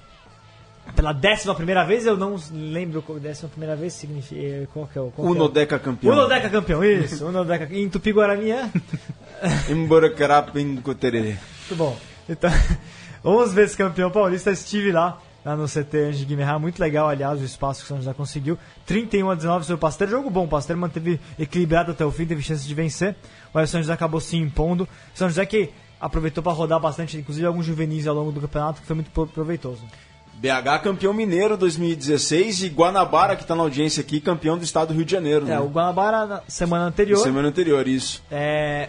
pela décima primeira vez, eu não lembro qual décima primeira vez significa, eh, qual que é o... qual é Unodeca campeão. Unodeca campeão, isso, Unodeca, *laughs* em Tupi-Guarani é... *laughs* Emborocarapincotererê. Muito bom. Então, *laughs* 11 vezes campeão paulista, estive lá, lá no CT Ange Guimarães, muito legal, aliás, o espaço que o São José conseguiu. 31 a 19 sobre o Pasteur, jogo bom, o Pasteur manteve equilibrado até o fim, teve chance de vencer, mas o São José acabou se impondo. O São José que aproveitou para rodar bastante, inclusive alguns juvenis ao longo do campeonato, que foi muito pro- proveitoso. BH campeão mineiro 2016 e Guanabara, que tá na audiência aqui, campeão do estado do Rio de Janeiro. É, né? o Guanabara, na semana anterior, Semana anterior, isso. É,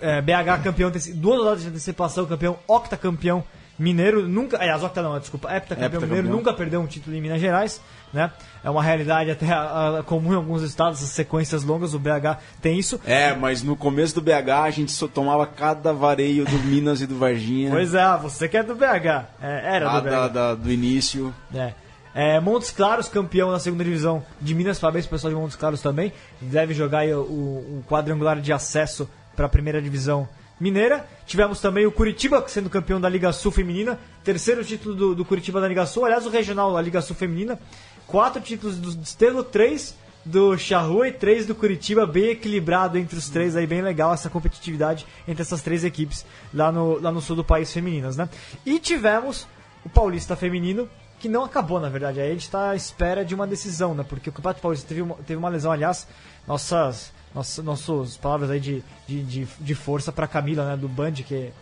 é, BH campeão, duas rodadas de antecipação, campeão, octacampeão mineiro, nunca, aliás, octa não, desculpa, heptacampeão Heptacampeão. mineiro, nunca perdeu um título em Minas Gerais, né? É uma realidade até ah, comum em alguns estados, as sequências longas, o BH tem isso. É, mas no começo do BH a gente só tomava cada vareio do Minas e do Varginha. *laughs* Pois é, você que é do BH, é, era lá do BH. da- da- do início. É. É, Montes Claros, campeão na segunda divisão de Minas, parabéns pro pessoal de Montes Claros também. Deve jogar aí o, o quadrangular de acesso para a primeira divisão mineira. Tivemos também o Curitiba sendo campeão da Liga Sul Feminina, terceiro título do, do Curitiba da Liga Sul, aliás, o regional da Liga Sul Feminina. Quatro títulos do Estelo, três do Charrua e três do Curitiba, bem equilibrado entre os três, aí bem legal essa competitividade entre essas três equipes lá no, lá no sul do país femininas, né? E tivemos o Paulista Feminino, que não acabou, na verdade. Aí a gente está à espera de uma decisão, né? Porque o Campeonato Paulista teve uma, teve uma lesão, aliás, nossas, nossas, nossas palavras aí de, de, de, de força para Camila, né? Do Band, que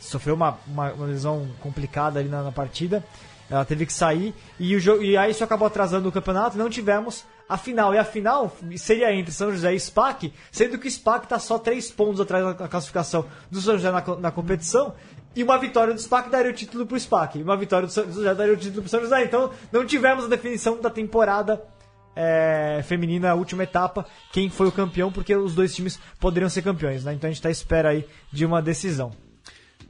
sofreu uma, uma, uma lesão complicada ali na, na partida. Ela teve que sair e, o jogo, e aí isso acabou atrasando o campeonato. Não tivemos a final. E a final seria entre São José e SPAC, sendo que o SPAC está só três pontos atrás da classificação do São José na, na competição. E uma vitória do SPAC daria o título pro SPAC. E uma vitória do São José daria o título pro São José. Então não tivemos a definição da temporada é, feminina, a última etapa, quem foi o campeão, porque os dois times poderiam ser campeões. Né? Então a gente está à espera aí de uma decisão.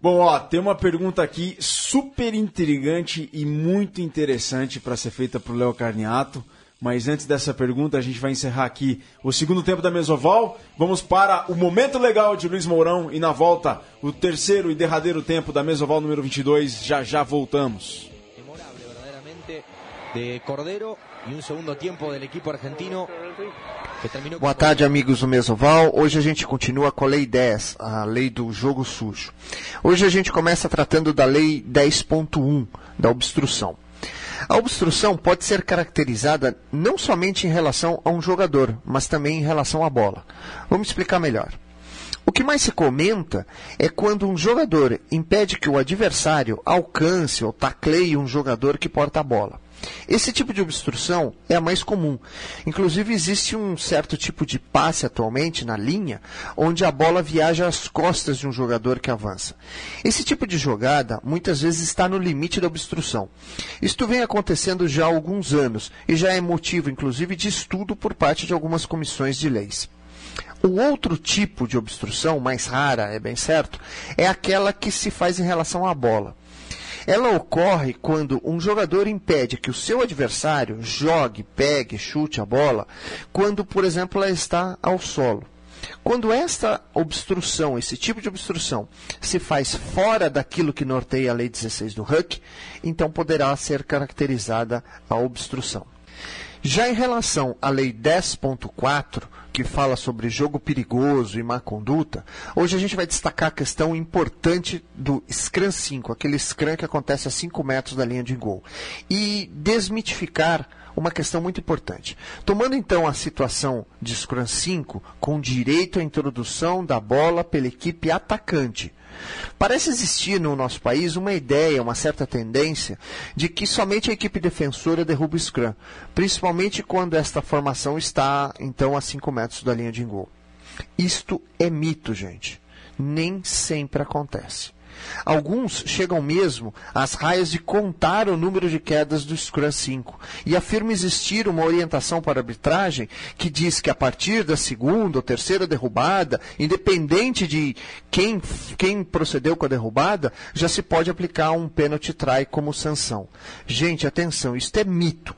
Bom, ó, tem uma pergunta aqui super intrigante e muito interessante para ser feita pro Léo Carniato. Mas antes dessa pergunta, a gente vai encerrar aqui o segundo tempo da Mesoval. Vamos para o momento legal de Luiz Mourão e na volta, o terceiro e derradeiro tempo da Mesoval número 22. Já já voltamos. memorable verdaderamente de Cordero y un segundo tiempo del equipo argentino que terminó Boa tarde, amigos do Mesoval. Hoje a gente continua com a Lei 10, a lei do jogo sujo. Hoje a gente começa tratando da Lei 10.1, da obstrução. A obstrução pode ser caracterizada não somente em relação a um jogador, mas também em relação à bola. Vamos explicar melhor. O que mais se comenta é quando um jogador impede que o adversário alcance ou tacleie um jogador que porta a bola. Esse tipo de obstrução é a mais comum. Inclusive, existe um certo tipo de passe atualmente na linha, onde a bola viaja às costas de um jogador que avança. Esse tipo de jogada muitas vezes está no limite da obstrução. Isto vem acontecendo já há alguns anos e já é motivo, inclusive, de estudo por parte de algumas comissões de leis. O outro tipo de obstrução, mais rara, é bem certo, é aquela que se faz em relação à bola. Ela ocorre quando um jogador impede que o seu adversário jogue, pegue, chute a bola, quando, por exemplo, ela está ao solo. Quando esta obstrução, esse tipo de obstrução, se faz fora daquilo que norteia a Lei 16 do Huck, então poderá ser caracterizada a obstrução. Já em relação à Lei 10.4, que fala sobre jogo perigoso e má conduta, hoje a gente vai destacar a questão importante do Scrum 5, aquele Scrum que acontece a 5 metros da linha de gol, e desmitificar uma questão muito importante. Tomando então a situação de Scrum 5, com direito à introdução da bola pela equipe atacante. Parece existir no nosso país uma ideia, uma certa tendência, de que somente a equipe defensora derruba o Scrum, principalmente quando esta formação está, então, a 5 metros da linha de gol. Isto é mito, gente. Nem sempre acontece. Alguns chegam mesmo às raias de contar o número de quedas do Scrum 5 e afirmam existir uma orientação para arbitragem que diz que a partir da segunda ou terceira derrubada, independente de quem, quem procedeu com a derrubada, já se pode aplicar um pênalti try como sanção. Gente, atenção, isto é mito.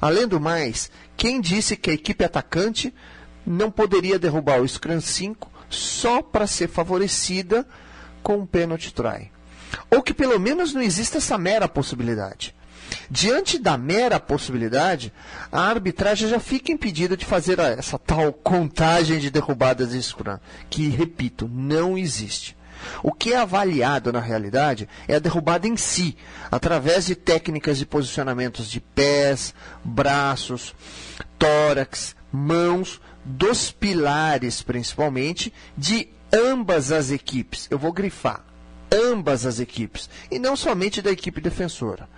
Além do mais, quem disse que a equipe atacante não poderia derrubar o Scrum 5 só para ser favorecida com um pênalti try. Ou que pelo menos não exista essa mera possibilidade. Diante da mera possibilidade, a arbitragem já fica impedida de fazer essa tal contagem de derrubadas de Scrum, que, repito, não existe. O que é avaliado na realidade é a derrubada em si, através de técnicas de posicionamentos de pés, braços, tórax, mãos, dos pilares principalmente, de ambas as equipes. Eu vou grifar. Ambas as equipes. E não somente da equipe defensora.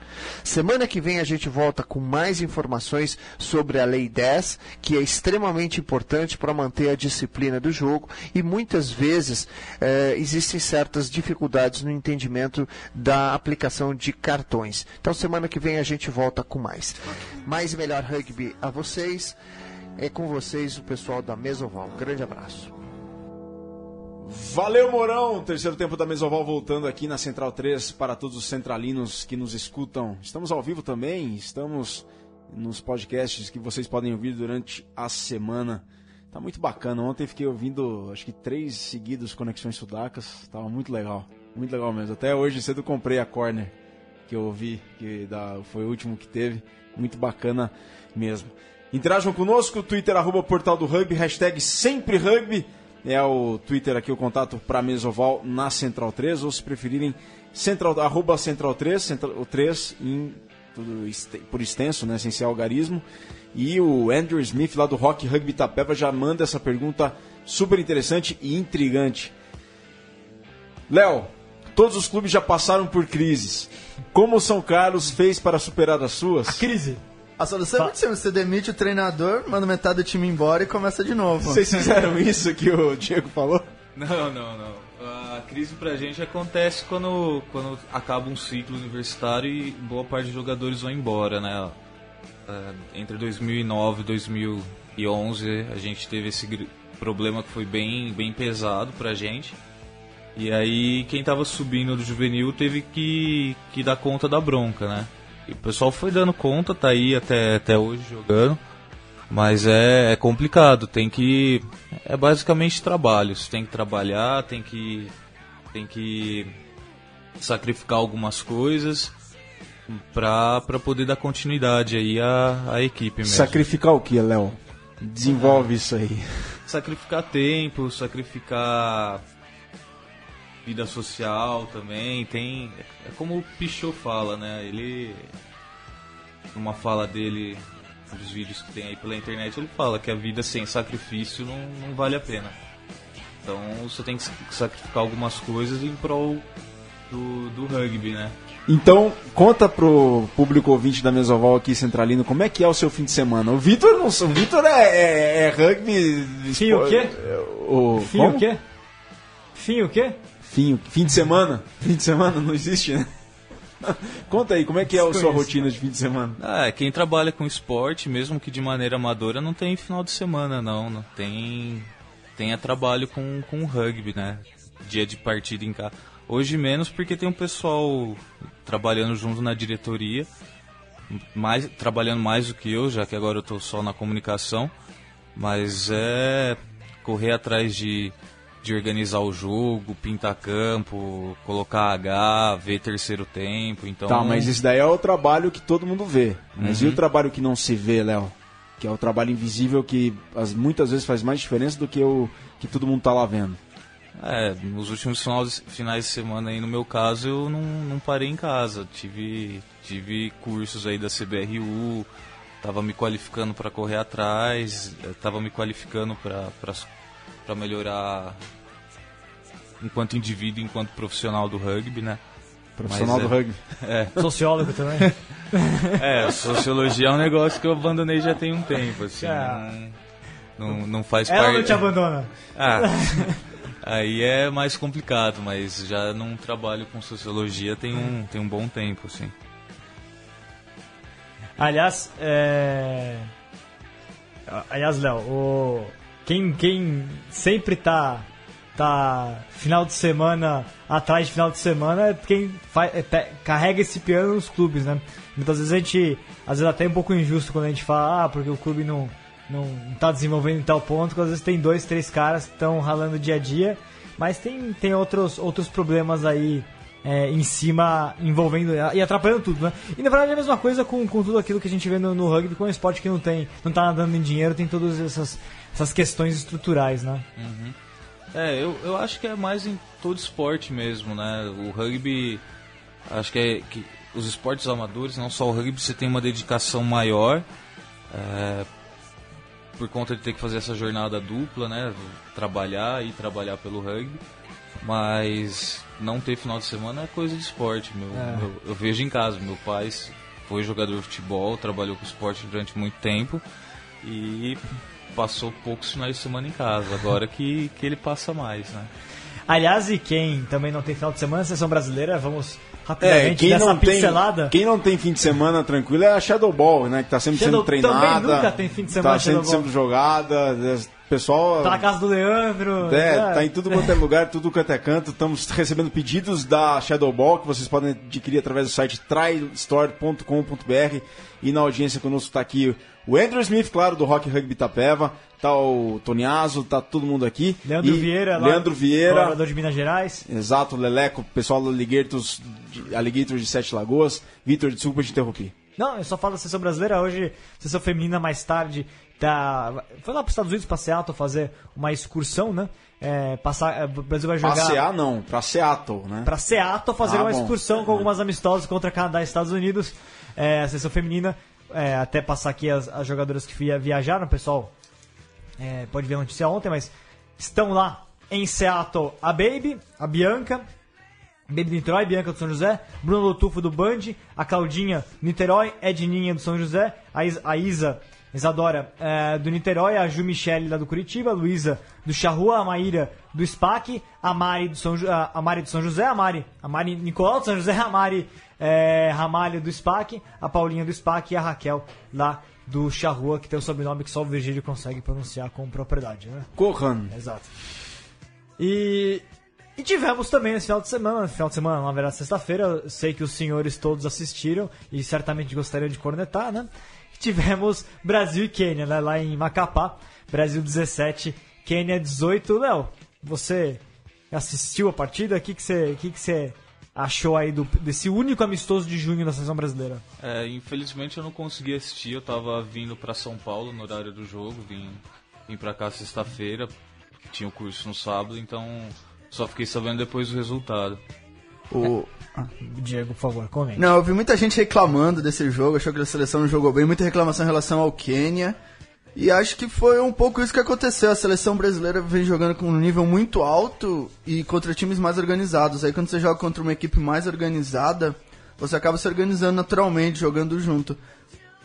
Semana que vem a gente volta com mais informações sobre a Lei 10, que é extremamente importante para manter a disciplina do jogo e muitas vezes eh, existem certas dificuldades no entendimento da aplicação de cartões. Então semana que vem a gente volta com mais. Mais e melhor rugby a vocês. É com vocês o pessoal da Mesoval. Grande abraço. Valeu, Mourão! Terceiro tempo da Mesoval voltando aqui na Central 3 para todos os centralinos que nos escutam. Estamos ao vivo também, estamos nos podcasts que vocês podem ouvir durante a semana. Tá muito bacana. Ontem fiquei ouvindo, acho que três seguidos Conexões Sudacas. Tava muito legal. Muito legal mesmo. Até hoje cedo comprei a Corner que eu ouvi, que da, foi o último que teve. Muito bacana mesmo. Interajam conosco, Twitter, arroba Portal do Rugby, hashtag sempre rugby é o Twitter aqui, o contato para Mesoval na Central 3, ou se preferirem, central, arroba Central 3, central, o 3 em, tudo, por extenso, né, sem ser algarismo. E o Andrew Smith, lá do Rock Rugby Tapeva, já manda essa pergunta super interessante e intrigante. Léo, todos os clubes já passaram por crises. Como o São Carlos fez para superar as suas? A crise. A solução é muito simples. Você demite o treinador, manda metade do time embora e começa de novo. Vocês fizeram isso que o Diego falou? Não, não, não. A crise pra gente acontece quando, quando acaba um ciclo universitário e boa parte dos jogadores vão embora, né? É, entre 2009 e 2011 a gente teve esse problema que foi bem, bem pesado pra gente. E aí quem tava subindo do juvenil teve que, que dar conta da bronca, né? E o pessoal foi dando conta, tá aí até, até hoje jogando. Mas é, é complicado, tem que. É basicamente trabalho. Você tem que trabalhar, tem que. Tem que sacrificar algumas coisas pra, pra poder dar continuidade aí à, à equipe mesmo. Sacrificar o que, Léo? Desenvolve isso aí. Sacrificar tempo, sacrificar vida social também. Tem. É como o Pichot fala, né? Ele. Numa fala dele, nos vídeos que tem aí pela internet, ele fala que a vida sem sacrifício não, não vale a pena. Então você tem que sacrificar algumas coisas em prol do, do rugby, né? Então, conta pro público ouvinte da Mesoval aqui, Centralino, como é que é o seu fim de semana? O Vitor não o Vitor é, é, é rugby. Fim o quê? O, Fim o quê? Fim o quê? Fim, fim de semana? Fim de semana não existe, né? *laughs* Conta aí, como é que é a sua rotina de fim de semana? Ah, quem trabalha com esporte, mesmo que de maneira amadora, não tem final de semana, não. não tem, tem é trabalho com, com rugby, né? Dia de partida em casa. Hoje menos porque tem um pessoal trabalhando junto na diretoria, mais, trabalhando mais do que eu, já que agora eu estou só na comunicação. Mas é correr atrás de de organizar o jogo, pintar campo, colocar H, ver terceiro tempo. Então, Tá, mas esse daí é o trabalho que todo mundo vê. Mas Uhum. e o trabalho que não se vê, Léo? Que é o trabalho invisível que as, muitas vezes faz mais diferença do que o que todo mundo tá lá vendo. É, nos últimos finais, finais de semana aí, no meu caso, eu não, não parei em casa. Tive, tive cursos aí da CBRU, tava me qualificando para correr atrás, eh, tava me qualificando para melhorar enquanto indivíduo, enquanto profissional do rugby, né? Profissional Mas, do é, rugby. *laughs* É. Sociólogo também. *laughs* É, sociologia é um negócio que eu abandonei já tem um tempo, assim. Ah. Não, não, faz Ela parte. não te abandona. *laughs* Ah, aí é mais complicado, mas já não trabalho com sociologia tem um, tem um bom tempo, assim. Aliás, é... Aliás, Léo, o... quem, quem sempre tá, tá final de semana atrás de final de semana é quem faz, é, pe- carrega esse piano nos clubes, né? Muitas vezes a gente, às vezes até é um pouco injusto quando a gente fala, ah, porque o clube não, não tá desenvolvendo em tal ponto, que às vezes tem dois, três caras que estão ralando dia a dia, mas tem, tem outros, outros problemas aí é, em cima, envolvendo e atrapalhando tudo, né? E na verdade é a mesma coisa com, com tudo aquilo que a gente vê no, no rugby, com um esporte que não tem, não tá nadando em dinheiro, tem todas essas, essas questões estruturais, né? Uhum. É, eu, eu acho que é mais em todo esporte mesmo, né? O rugby, acho que é que os esportes amadores, não só o rugby, você tem uma dedicação maior, é, por conta de ter que fazer essa jornada dupla, né? Trabalhar e trabalhar pelo rugby, mas não ter final de semana é coisa de esporte. Meu, É. meu- eu vejo em casa, meu pai foi jogador de futebol, trabalhou com esporte durante muito tempo e passou poucos finais de semana em casa. Agora que, que ele passa mais, né? Aliás, e quem também não tem final de semana, seleção brasileira, vamos É, rapidamente quem dessa não, tem, pincelada. quem não tem fim de semana tranquilo é a Shadow Ball, né? Que tá sempre Shadow sendo treinada. também nunca tem fim de semana, Tá Ball. sendo jogada. Pessoal. Tá na casa do Leandro. É, né? tá em tudo quanto é lugar, tudo quanto é canto. Estamos recebendo pedidos da Shadow Ball que vocês podem adquirir através do site trystore.com.br e na audiência conosco tá aqui o Andrew Smith, claro, do Rock Rugby Itapeva, tá o Toniazo, tá todo mundo aqui. Leandro E Vieira, lá, Leandro Vieira, colaborador de Minas Gerais. Exato, Leleco, pessoal do Alligators de, Alligators de Sete Lagoas. Vitor, desculpa te interromper. Não, eu só falo da seleção brasileira hoje, seleção feminina mais tarde, tá, foi lá para os Estados Unidos, para Seattle, fazer uma excursão, né? É, passar, é, o Brasil vai jogar CA não, pra Seattle, né? para Seattle fazer Ah, uma bom. excursão com algumas amistosas contra Canadá e Estados Unidos. É, a seleção feminina, é, até passar aqui as, as jogadoras que via- viajaram, pessoal. é, pode ver a notícia ontem, mas estão lá em Seattle a Baby, a Bianca, Baby do Niterói, Bianca do São José, Bruno Lotufo do Band, a Claudinha do Niterói, Edninha do São José, a, Is- a Isa, Isadora é, do Niterói, a Ju Michele lá do Curitiba, a Luísa do Charrua, a Maíra do SPAC, a Mari do São, a Mari do São José, a Mari, a Mari Nicolau do São José, a Mari é, Ramalho do SPAC, a Paulinha do SPAC e a Raquel lá do Charrua, que tem o sobrenome que só o Virgílio consegue pronunciar com propriedade, né? Corran. Exato. E, e tivemos também esse final de semana, final de semana, na verdade, sexta-feira, eu sei que os senhores todos assistiram e certamente gostariam de cornetar, né? Tivemos Brasil e Quênia, né? Lá em Macapá, Brasil 17, Quênia 18. Léo, você assistiu a partida? O que, que, você, que, que você achou aí do, desse único amistoso de junho da seleção brasileira? É, infelizmente eu não consegui assistir, eu tava vindo pra São Paulo no horário do jogo, vim, vim pra cá sexta-feira, tinha o curso no sábado, então só fiquei sabendo depois do resultado. O... Diego, por favor, comente. Não, eu vi muita gente reclamando desse jogo, achou que a seleção não jogou bem, muita reclamação em relação ao Quênia. E acho que foi um pouco isso que aconteceu. A seleção brasileira vem jogando com um nível muito alto e contra times mais organizados. Aí quando você joga contra uma equipe mais organizada, você acaba se organizando naturalmente, jogando junto.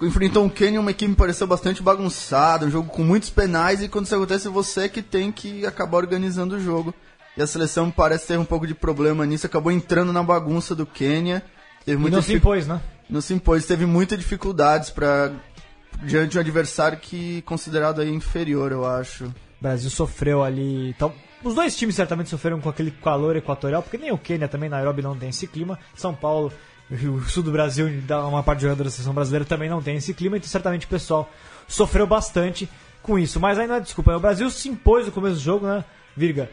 Enfrentou um Quênia, uma equipe que pareceu bastante bagunçada, um jogo com muitos penais, e quando isso acontece, você que tem que acabar organizando o jogo. E a seleção parece ter um pouco de problema nisso, acabou entrando na bagunça do Quênia. Teve E muita não se dific- impôs, né? Não se impôs, teve muitas dificuldades para diante de um adversário que considerado aí inferior, eu acho. O Brasil sofreu ali. Então, os dois times certamente sofreram com aquele calor equatorial, porque nem o Quênia também, Nairobi não tem esse clima. São Paulo, o *laughs* sul do Brasil, uma parte de jogadores da seleção brasileira também não tem esse clima, então certamente o pessoal sofreu bastante com isso. Mas aí não é desculpa, o Brasil se impôs no começo do jogo, né? Virga.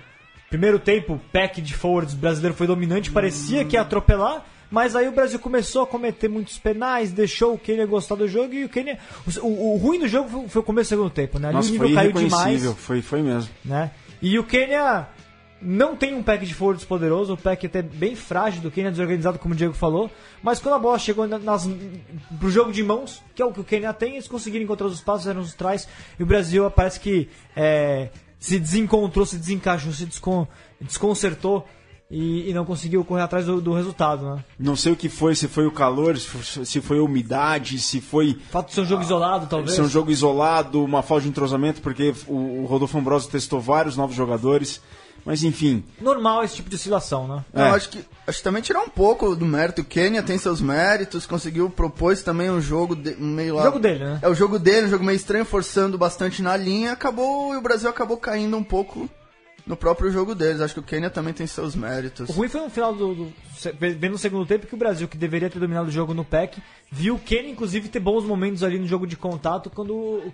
Primeiro tempo, pack de forwards brasileiro foi dominante, parecia que ia atropelar, mas aí o Brasil começou a cometer muitos penais, deixou o Quênia gostar do jogo e o Quênia. O, o- o ruim do jogo foi, foi o começo do segundo tempo, né? Ali Nossa, o nível caiu demais Foi, foi mesmo. né? E o Quênia não tem um pack de forwards poderoso, o pack até bem frágil do Quênia, desorganizado, como o Diego falou. Mas quando a bola chegou na- nas, pro jogo de mãos, que é o que o Quênia tem, eles conseguiram encontrar os espaços, eram os trás. E o Brasil parece que é, se desencontrou, se desencaixou, se descon- desconcertou e, e não conseguiu correr atrás do, do resultado, né? Não sei o que foi, se foi o calor, se foi- se foi a umidade, se foi Fato de ser um jogo isolado, talvez. ser um jogo isolado, uma falta de entrosamento, porque o, o Rodolfo Ambrosio testou vários novos jogadores. Mas enfim, Normal esse tipo de oscilação, né? Eu É. acho que acho que também tirar um pouco do mérito. O Quênia tem seus méritos, conseguiu propôs também um jogo de- meio lá. O jogo dele, né? É o jogo dele, um jogo meio estranho, forçando bastante na linha. Acabou e o Brasil acabou caindo um pouco no próprio jogo deles. Acho que o Quênia também tem seus méritos. O ruim foi no final do, do. Vendo no segundo tempo que o Brasil, que deveria ter dominado o jogo no PEC, viu o Kenya, inclusive, ter bons momentos ali no jogo de contato quando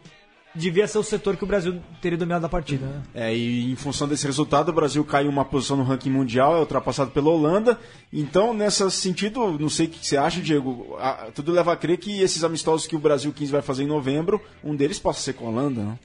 devia ser o setor que o Brasil teria dominado a partida, né? é, e em função desse resultado, o Brasil caiu uma posição no ranking mundial, é ultrapassado pela Holanda. Então, nesse sentido, não sei o que você acha, Diego. a- tudo leva a crer que esses amistosos que o Brasil 15 vai fazer em novembro, um deles possa ser com a Holanda, né?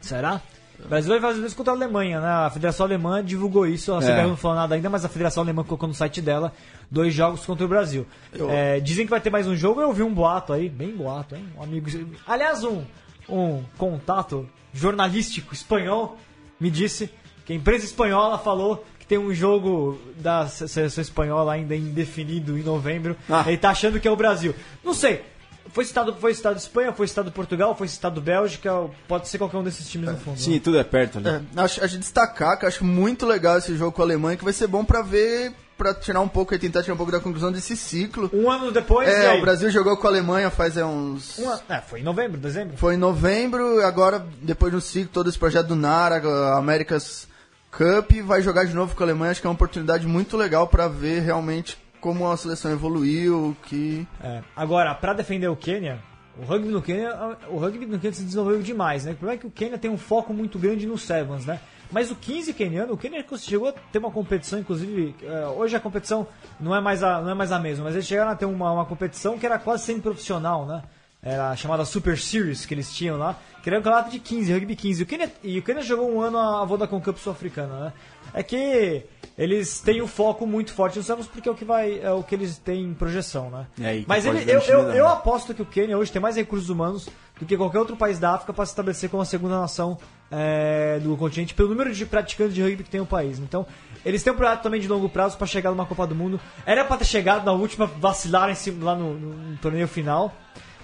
Será? O Brasil vai fazer isso contra a Alemanha, né? A Federação Alemã divulgou isso, a CBF É. não falou nada ainda, mas a Federação Alemã colocou no site dela dois jogos contra o Brasil. É, dizem que vai ter mais um jogo, eu ouvi um boato aí, bem boato, hein? Um amigo. Aliás, um, um contato jornalístico espanhol me disse que a imprensa espanhola falou que tem um jogo da se- seleção espanhola ainda indefinido em novembro. Ah. Ele tá achando que é o Brasil. Não sei. Foi citado, foi citado Espanha, foi citado Portugal, foi citado Bélgica, pode ser qualquer um desses times no fundo. Sim, tudo é perto ali. É, acho, acho destacar que eu acho muito legal esse jogo com a Alemanha, que vai ser bom pra ver, pra tirar um pouco e tentar tirar um pouco da conclusão desse ciclo. Um ano depois, É, o Brasil jogou com a Alemanha faz é, uns. Um ano- é, foi em novembro, dezembro. Foi em novembro, e agora, depois do ciclo, todo esse projeto do Nara, a America's Cup, vai jogar de novo com a Alemanha. Acho que é uma oportunidade muito legal pra ver realmente como a seleção evoluiu, que. É, Agora, pra defender o Quênia, o rugby no Quênia, o rugby no Quênia se desenvolveu demais, né? O problema é que o Quênia tem um foco muito grande no Sevens, né? Mas o 15 queniano, o Quênia chegou a ter uma competição, inclusive, é, hoje a competição não é mais a, não é mais a mesma, mas eles chegaram a ter uma, uma competição que era quase semi-profissional, né? Era a chamada Super Series que eles tinham lá, que era um campeonato de 15, rugby 15. O e o Quênia jogou um ano a Vodacom Cup sul-africana, né? É que eles têm o foco muito forte no Sevens porque é o que vai, é o que eles têm em projeção, né? É Mas ele, eu, um eu, eu aposto que o Quênia hoje tem mais recursos humanos do que qualquer outro país da África para se estabelecer como a segunda nação é, do continente, pelo número de praticantes de rugby que tem o país. Então, eles têm um projeto também de longo prazo para chegar numa Copa do Mundo. Era para ter chegado na última, vacilar em cima, lá no, no- no torneio final.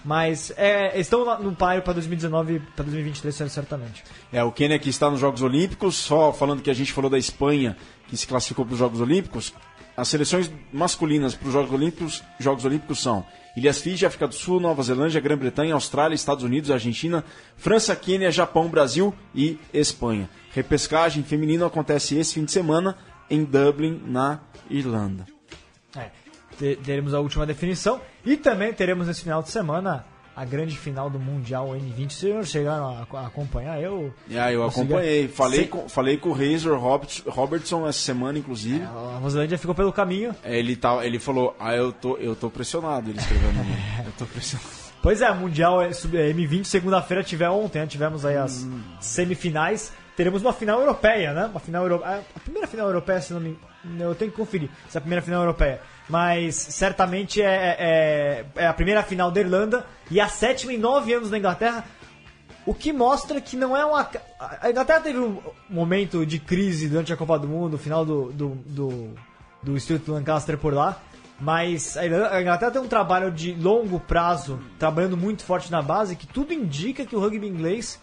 Mas é, estão no páreo para 2019 para 2023, certamente. É, o Quênia que está nos Jogos Olímpicos, só falando que a gente falou da Espanha, que se classificou para os Jogos Olímpicos, as seleções masculinas para os Jogos Olímpicos, Jogos Olímpicos são Ilhas Fiji, África do Sul, Nova Zelândia, Grã-Bretanha, Austrália, Estados Unidos, Argentina, França, Quênia, Japão, Brasil e Espanha. Repescagem feminino acontece esse fim de semana em Dublin, na Irlanda. É, te- teremos a última definição e também teremos nesse final de semana a grande final do Mundial N20. Vocês já chegaram a, a acompanhar? Eu. Ah, eu consegui- acompanhei. Falei, Sei- com, falei com o Razor Roberts- Robertson essa semana, inclusive. A Nova Zelândia ficou pelo caminho. Ele, tá, ele falou, ah, eu tô, eu tô pressionado, ele escreveu no e-mail. *laughs* Eu tô pressionado. Pois é, Mundial é sub- é M20, segunda-feira tiver ontem, né? tivemos aí as semifinais. Teremos uma final europeia, né? Uma final europeia. A primeira final europeia, se não me eu tenho que conferir se é a primeira final europeia. Mas certamente é, é, é a primeira final da Irlanda e a sétima em nove anos da Inglaterra. O que mostra que não é uma. A Inglaterra teve um momento de crise durante a Copa do Mundo, final do, do, do, do Stuart Lancaster por lá. Mas a Inglaterra tem um trabalho de longo prazo, trabalhando muito forte na base, que tudo indica que o rugby inglês,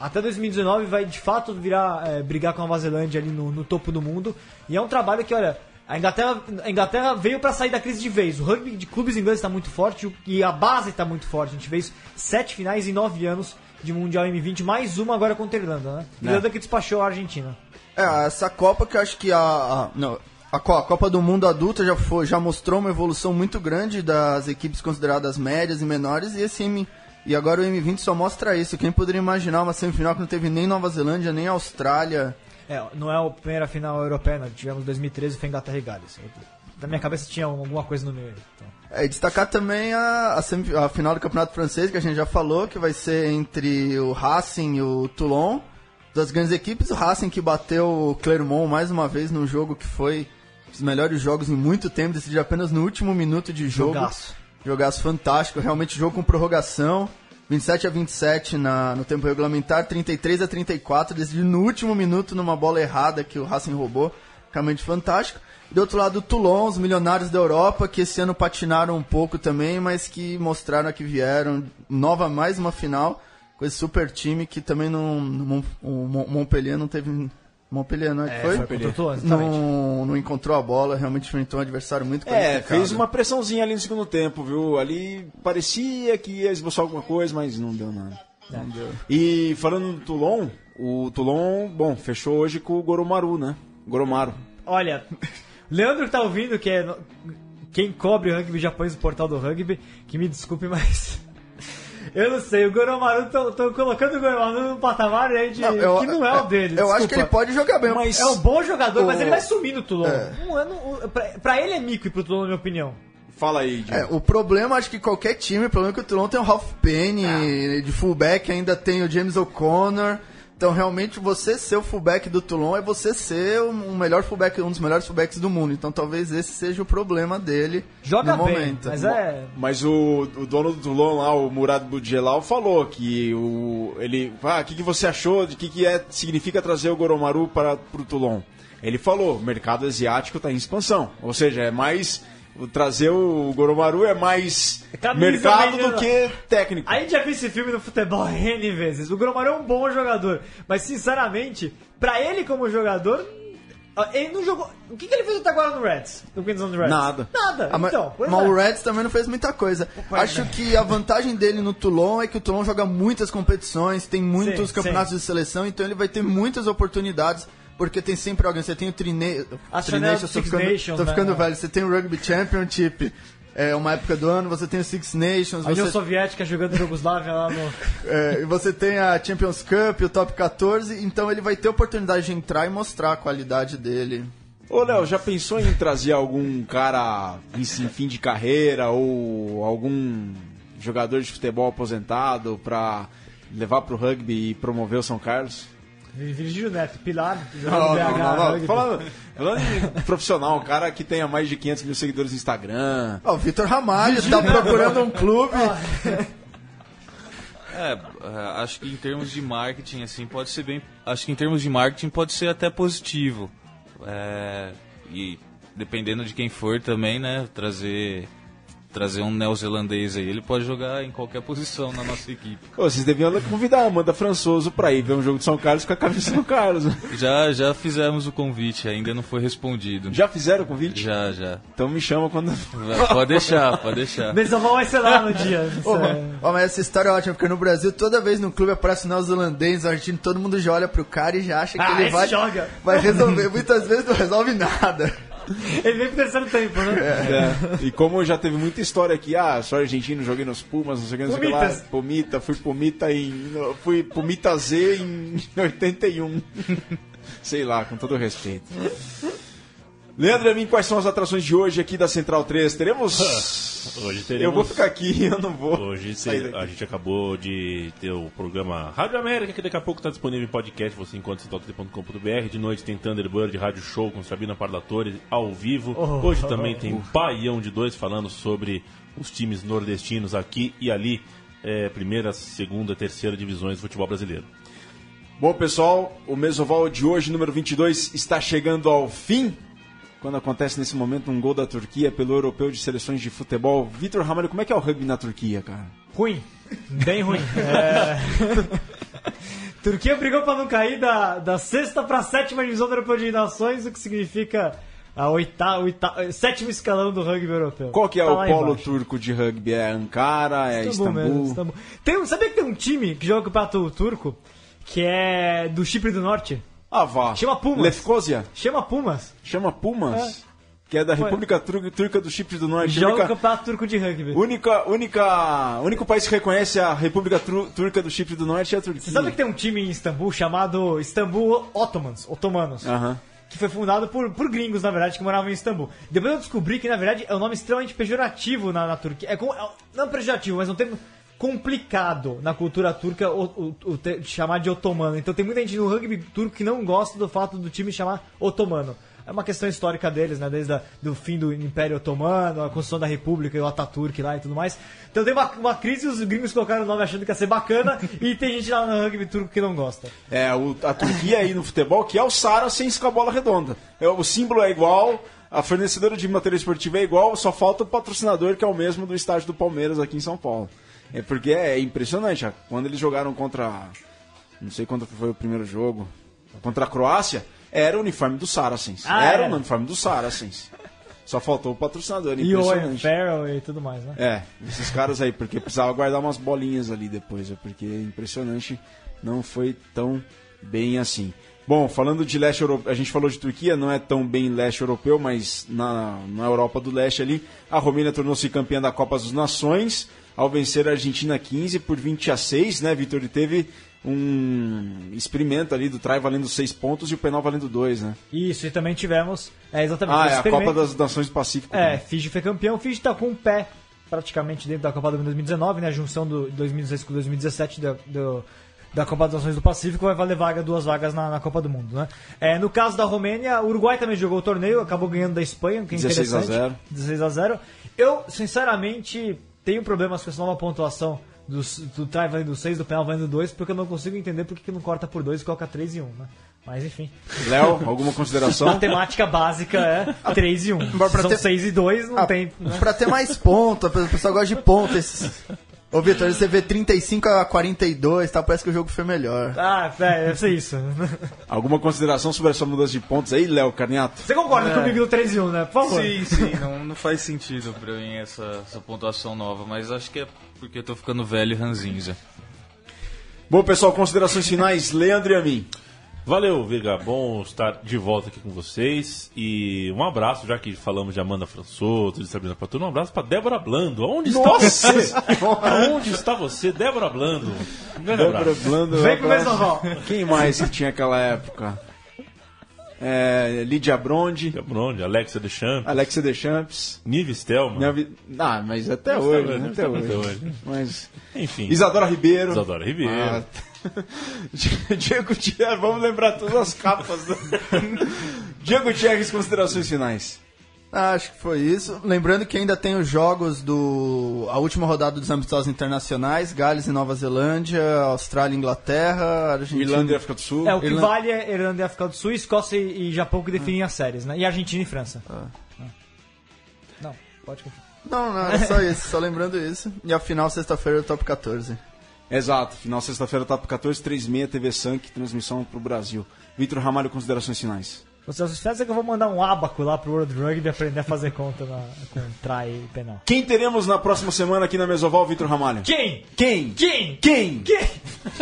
até 2019, vai de fato virar é, brigar com a Nova Zelândia ali no, no topo do mundo. E é um trabalho que, olha, a Inglaterra, a Inglaterra veio para sair da crise de vez. O rugby de clubes ingleses está muito forte e a base está muito forte. A gente fez sete finais em nove anos de Mundial M20, mais uma agora contra a Irlanda, né? É. Irlanda que despachou a Argentina. É, essa Copa que eu acho que a. a- não, a, Co- a Copa do Mundo adulta já, foi, já mostrou uma evolução muito grande das equipes consideradas médias e menores, e esse M, e agora o M20 só mostra isso. Quem poderia imaginar uma semifinal que não teve nem Nova Zelândia, nem Austrália. É, não é a primeira final europeia, nós tivemos 2013 foi Inglaterra e Gales. Na minha cabeça tinha alguma coisa no meio. Então. É, e destacar também a, a, semif- a final do Campeonato Francês, que a gente já falou, que vai ser entre o Racing e o Toulon. Das grandes equipes, o Racing que bateu o Clermont mais uma vez num jogo que foi um dos melhores jogos em muito tempo, decidido apenas no último minuto de jogo. Jogaço. Jogaço fantástico, realmente jogo com prorrogação. 27 a 27 na, no tempo regulamentar, 33 a 34, decidido no último minuto numa bola errada que o Racing roubou. Realmente fantástico. Do outro lado, o Toulon, os milionários da Europa, que esse ano patinaram um pouco também, mas que mostraram que vieram. Nova, mais uma final com esse super time que também não. não o Mon- Montpellier não teve. Montpellier, não é que É, foi? não, não encontrou a bola, realmente enfrentou um adversário muito É, qualificado. fez uma pressãozinha ali no segundo tempo, viu? Ali parecia que ia esboçar alguma coisa, mas não deu nada. Não deu. E falando do Toulon, o Toulon, bom, fechou hoje com o Goromaru, né? Goromaru. Olha, *laughs* Leandro que tá ouvindo, que é quem cobre o rugby japonês do portal do rugby, que me desculpe, mas. Eu não sei, o Goromaru, tô, tô colocando o Goromaru num patamar aí de, Não, eu- que não é o dele. Eu acho desculpa. que ele pode jogar bem, Mas- É um bom jogador, mas O- ele vai sumir no Toulon. É. Um ano, pra, pra ele é mico e pro Toulon, na minha opinião. Fala aí, Diego. É, o problema, acho que qualquer time, o problema é que o Toulon tem o Ralph Penny Ah. de fullback, ainda tem o James O'Connor. Então, realmente, você ser o fullback do Toulon é você ser um melhor fullback, um dos melhores fullbacks do mundo. Então, talvez esse seja o problema dele Joga no bem, momento. mas é... Mas o, o dono do Toulon lá, o Murad Boudjelal, falou que o ele, ah, o que, que você achou de que que é significa trazer o Goromaru para o Toulon? Ele falou, o mercado asiático está em expansão, ou seja, é mais trazer o Goromaru é mais Camisa mercado do que técnico. A gente já viu esse filme no futebol *laughs* N vezes. O Gromaru é um bom jogador, mas sinceramente, pra ele como jogador, ó, ele não jogou. O que, que ele fez até agora no Reds? No Queensland Reds? Nada. Nada. Ah, mas, então, mas é. o Reds também não fez muita coisa. Pois Acho é. que a vantagem dele no Toulon é que o Toulon joga muitas competições, tem muitos Sim, campeonatos de seleção, então ele vai ter muitas oportunidades. Porque tem sempre alguém. Você tem o Trine... A Tri Chanel Nations, tô Six ficando, Nations, tô né? ficando velho. Você tem o Rugby Championship, é uma época do ano, você tem o Six Nations, A União você, Soviética jogando Yugoslávia lá no. *laughs* é, e você tem a Champions Cup, o Top 14, então ele vai ter oportunidade de entrar e mostrar a qualidade dele. Ô, Léo, já pensou em trazer algum cara em em fim de carreira ou algum jogador de futebol aposentado para levar pro rugby e promover o São Carlos? Virgílio Neto, Pilar, Não, BH. não, não. rugby. Falando, falando em profissional, um cara que tenha mais de 500 mil seguidores no Instagram. Ó, o Vitor Ramalho tá procurando um clube. É, é, acho que em termos de marketing, assim, pode ser bem. Acho que em termos de marketing pode ser até positivo. É, e dependendo de quem for também, né? Trazer. Trazer um neozelandês aí, ele pode jogar em qualquer posição na nossa equipe. Ô, vocês deviam convidar a Amanda Françoso pra ir ver um jogo de São Carlos com a camisa de São Carlos. *laughs* Já, já fizemos o convite, ainda não foi respondido. Já fizeram o convite? Já, já. Então me chama quando. Pode deixar, pode deixar. Mesoval vai ser lá no dia. *laughs* Ô, é- ó, mas essa história é ótima, porque no Brasil, toda vez no clube aparece um neozelandês, argentino, todo mundo já olha pro cara e já acha que Ah, ele vai, joga. vai resolver. Muitas vezes não resolve nada. Ele vem pro terceiro tempo, né? É. E como já teve muita história aqui, ah, sou argentino, joguei nos Pumas, não sei o que, não sei o que lá. Pumita, fui Pumita em. Fui Pumita Z em *laughs* 81. Sei lá, com todo respeito. Leandro Amin, quais são as atrações de hoje aqui da Central 3? Teremos. *laughs* Hoje Eu teremos... vou ficar aqui, eu não vou. Hoje sair cê- daqui. a gente acabou de ter o programa Rádio América, que daqui a pouco está disponível em podcast, você encontra em central3.com.br. De noite tem Thunderbird, Rádio Show com Sabina Parlatore ao vivo. Oh, Hoje oh, também oh. tem Baião de Dois falando sobre os times nordestinos aqui e ali, é, primeira, segunda, terceira divisões do futebol brasileiro. Bom, pessoal, o Mesoval de hoje, número 22, está chegando ao fim. Quando acontece nesse momento um gol da Turquia pelo Europeu de Seleções de Futebol. Vitor Ramalho, como é que é o rugby na Turquia, cara? Ruim. Bem ruim. É... *laughs* Turquia brigou pra não cair da, da sexta pra sétima divisão do Europeu de Nações, o que significa a oita, oita, sétimo escalão do rugby europeu. Qual que é Tá o polo embaixo. turco de rugby? É Ankara? É Istambul? mesmo, Istambul. Tem sabia que tem um time que joga o campeonato turco que é do Chipre do Norte? Ah, vá. Chama Pumas. Lefkosia? Chama Pumas. Chama Pumas? que é da Foi. República Tur- Turca do Chipre do Norte. Joga o Única, campeonato turco de rugby. única, única, único país que reconhece a República Tru- Turca do Chipre do Norte é a Turquia. Você sabe que tem um time em Istambul chamado Istambul Ottomans, Otomanos, Aham. que foi fundado por, por gringos, na verdade, que moravam em Istambul. Depois eu descobri que, na verdade, é um nome extremamente pejorativo na, na Turquia. É, com- é- não pejorativo, mas um termo complicado na cultura turca o, o- o te- chamar de otomano. Então tem muita gente no rugby turco que não gosta do fato do time chamar otomano. É uma questão histórica deles, né? Desde o fim do Império Otomano, a construção da República e o Ataturk lá e tudo mais. Então tem uma, uma crise, os gringos colocaram o nome achando que ia ser bacana *laughs* e tem gente lá no rugby turco que não gosta. É, o- a Turquia aí no futebol, que é o Saracens com a bola redonda. É, o símbolo é igual, a fornecedora de material esportivo é igual, só falta o patrocinador, que é o mesmo do estádio do Palmeiras aqui em São Paulo. É porque é impressionante. Quando eles jogaram contra. Não sei quando foi o primeiro jogo. Contra a Croácia, era o uniforme do Saracens. Ah, era é? o uniforme do Saracens. Só faltou o patrocinador. E o Owen Impressionante. Farrell e tudo mais, né? É, esses caras aí, porque precisava guardar umas bolinhas ali depois, é porque impressionante, não foi tão bem assim. Bom, falando de leste europeu, a gente falou de Turquia, não é tão bem leste europeu, mas na, na Europa do leste ali, a Romênia tornou-se campeã da Copa das Nações ao vencer a Argentina 15 por 20 a 6, né, Vitor? E teve um experimento ali do try valendo 6 pontos e o penal valendo 2, né? Isso, e também tivemos. É, exatamente. Ah, é a experimento. Copa das Nações do Pacífico. É, também. Fiji foi campeão. Fiji tá com um pé praticamente dentro da Copa do Mundo 2019, né? A junção do 2016 com 2017 da, do- da Copa das Nações do Pacífico vai valer vaga, duas vagas na, na Copa do Mundo, né? É, no caso da Romênia, o Uruguai também jogou o torneio, acabou ganhando da Espanha, que é 16 a interessante. 0. 16 a 0. Eu, sinceramente, tenho problemas com essa nova pontuação do, do try valendo 6, do penal valendo 2, porque eu não consigo entender porque que não corta por 2 e coloca 3 e 1, né? Mas enfim. Léo, alguma consideração? *laughs* Matemática básica é 3 e 1. Mas pra São ter- 6 e 2, não Ah, tem. Né? Pra ter mais ponto, o pessoal gosta de ponto. Esses... Ô, Vitor, você vê 35 a 42, tá? Parece que o jogo foi melhor. Ah, é, deve ser isso. *laughs* Alguma consideração sobre essa mudança de pontos aí, Léo Carniato? Você concorda É. comigo no 3 e 1, né? Por favor. Sim, sim, *laughs* não, não faz sentido pra mim essa, essa pontuação nova, mas acho que é porque eu tô ficando velho e ranzinza. Bom, pessoal, considerações finais, Leandro e a mim. Valeu, Viga. Bom estar de volta aqui com vocês. E um abraço, já que falamos de Amanda Françoso, de Sabrina Patur, um abraço para Débora Blando. Onde está você? *laughs* Onde está você, Débora Blando? Um Débora abraço. Blando. Vem pro. Mesoval. Quem mais que tinha aquela época? É, Lídia Bronde, Onde? Alexa Deschamps, Alexia Deschamps. Nive Stelman. Nelvi- Ah, mas até Mas hoje, tá- né? até hoje. hoje. Mas... Enfim, Isadora Ribeiro. Isadora Ribeiro. Ah, *laughs* Diego Gutierrez, vamos lembrar todas as capas. *laughs* Diego Gutierrez, considerações finais. Ah, acho que foi isso. Lembrando que ainda tem os jogos do. a última rodada dos amistosos internacionais: Gales e Nova Zelândia, Austrália e Inglaterra, Argentina. Irlanda e África do Sul. É, o que Irlanda- vale é Irlanda e África do Sul, Escócia e e Japão que definem as séries, né? E Argentina e França. Ah. Não, pode continuar. Não, não, é só isso, só lembrando isso. E a final, sexta-feira, do top 14. Exato, final sexta-feira, top 14, 36, TV Sank, transmissão pro Brasil. Vitor Ramalho, considerações finais. Vocês esperam que eu vou mandar um abaco lá pro World Rugby aprender a fazer conta na, com try e penal. Quem teremos na próxima semana aqui na Mesoval, Vitor Ramalho? Quem? Quem? Quem? Quem? Quem?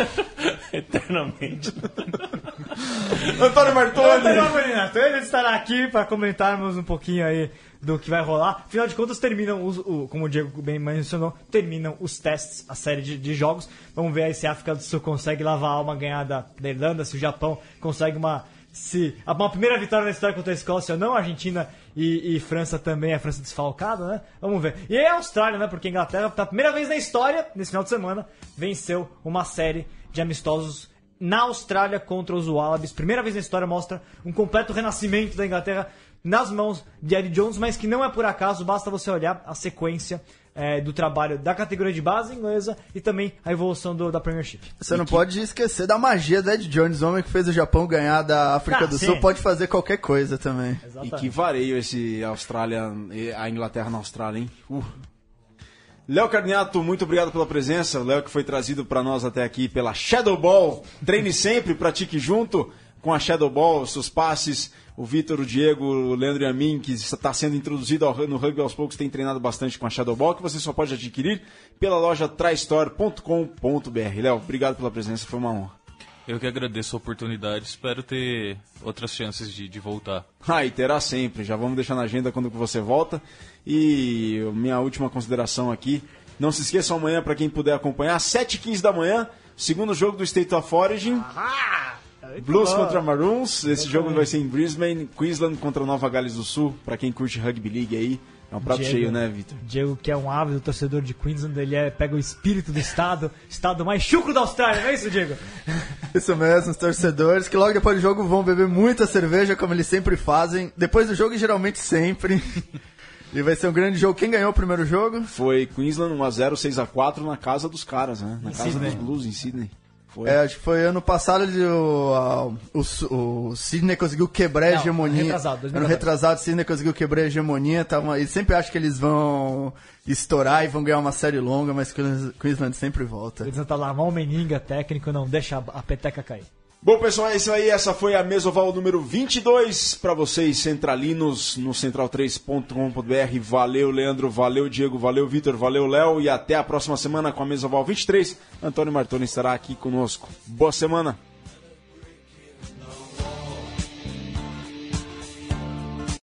*laughs* eternamente. *laughs* Antônio Martoni! Antônio Marinato, ele estará aqui para comentarmos um pouquinho aí do que vai rolar. Afinal de contas, terminam os, o, como o Diego bem mencionou, terminam os testes, a série de, de jogos. Vamos ver aí se a África do Sul consegue lavar a alma ganhar da, da Irlanda, se o Japão consegue uma se uma primeira vitória na história contra a Escócia não, a Argentina e, e França também, a França desfalcada, né? Vamos ver. E a Austrália, né? Porque a Inglaterra, pela primeira vez na história, nesse final de semana, venceu uma série de amistosos na Austrália contra os Wallabies. Primeira vez na história mostra um completo renascimento da Inglaterra nas mãos de Eddie Jones, mas que não é por acaso, basta você olhar a sequência eh, do trabalho da categoria de base inglesa e também a evolução do- da Premiership. Você não pode esquecer da magia do Ed Jones, o homem que fez o Japão ganhar da África Ah, do sim. Sul, pode fazer qualquer coisa também. E que vareio esse Austrália, a Inglaterra na Austrália, hein? Uh. Léo Carniato, muito obrigado pela presença. O Léo que foi trazido para nós até aqui pela Shadow Ball. Treine sempre, pratique junto com a Shadow Ball, seus passes. O Vitor, o Diego, o Leandro e a mim, que está sendo introduzido ao- no rugby aos poucos, tem treinado bastante com a Shadow Ball, que você só pode adquirir pela loja tristore.com.br. Léo, obrigado pela presença, foi uma honra. Eu que agradeço a oportunidade, espero ter outras chances de, de voltar. Ah, e terá sempre. Já vamos deixar na agenda quando você volta. E minha última consideração aqui. Não se esqueçam amanhã, para quem puder acompanhar, 7h15 da manhã, segundo jogo do State of Origin. Blues contra Maroons. Esse jogo vai ser em Brisbane. Queensland contra Nova Gales do Sul. Para quem curte Rugby League aí. É um prato Diego. cheio, né, Vitor? Diego, que é um ávido torcedor de Queensland, ele é, pega o espírito do estado, estado mais chucro da Austrália, não é isso, Diego? *laughs* Isso mesmo, os torcedores que logo depois do jogo vão beber muita cerveja, como eles sempre fazem. Depois do jogo, geralmente sempre. *laughs* E vai ser um grande jogo. Quem ganhou o primeiro jogo? Foi Queensland 1x0, 6x4 na casa dos caras, né? Na casa Sydney. dos Blues, em Sydney. Foi. É, acho que foi ano passado ele, o, o, o Sidney conseguiu quebrar a Não, hegemonia. retrasado, 2014. Ano retrasado, o Sidney conseguiu quebrar a hegemonia. Tava, e sempre acho que eles vão estourar e vão ganhar uma série longa, mas Queens- Queensland sempre volta. Eles tá lá, mal meninga técnico, não deixa a peteca cair. Bom, pessoal, é isso aí. Essa foi a Mesoval número 22 para vocês centralinos no central3.com.br. Valeu, Leandro. Valeu, Diego. Valeu, Vitor. Valeu, Léo. E até a próxima semana com a Mesoval 23. Antônio Martoni estará aqui conosco. Boa semana.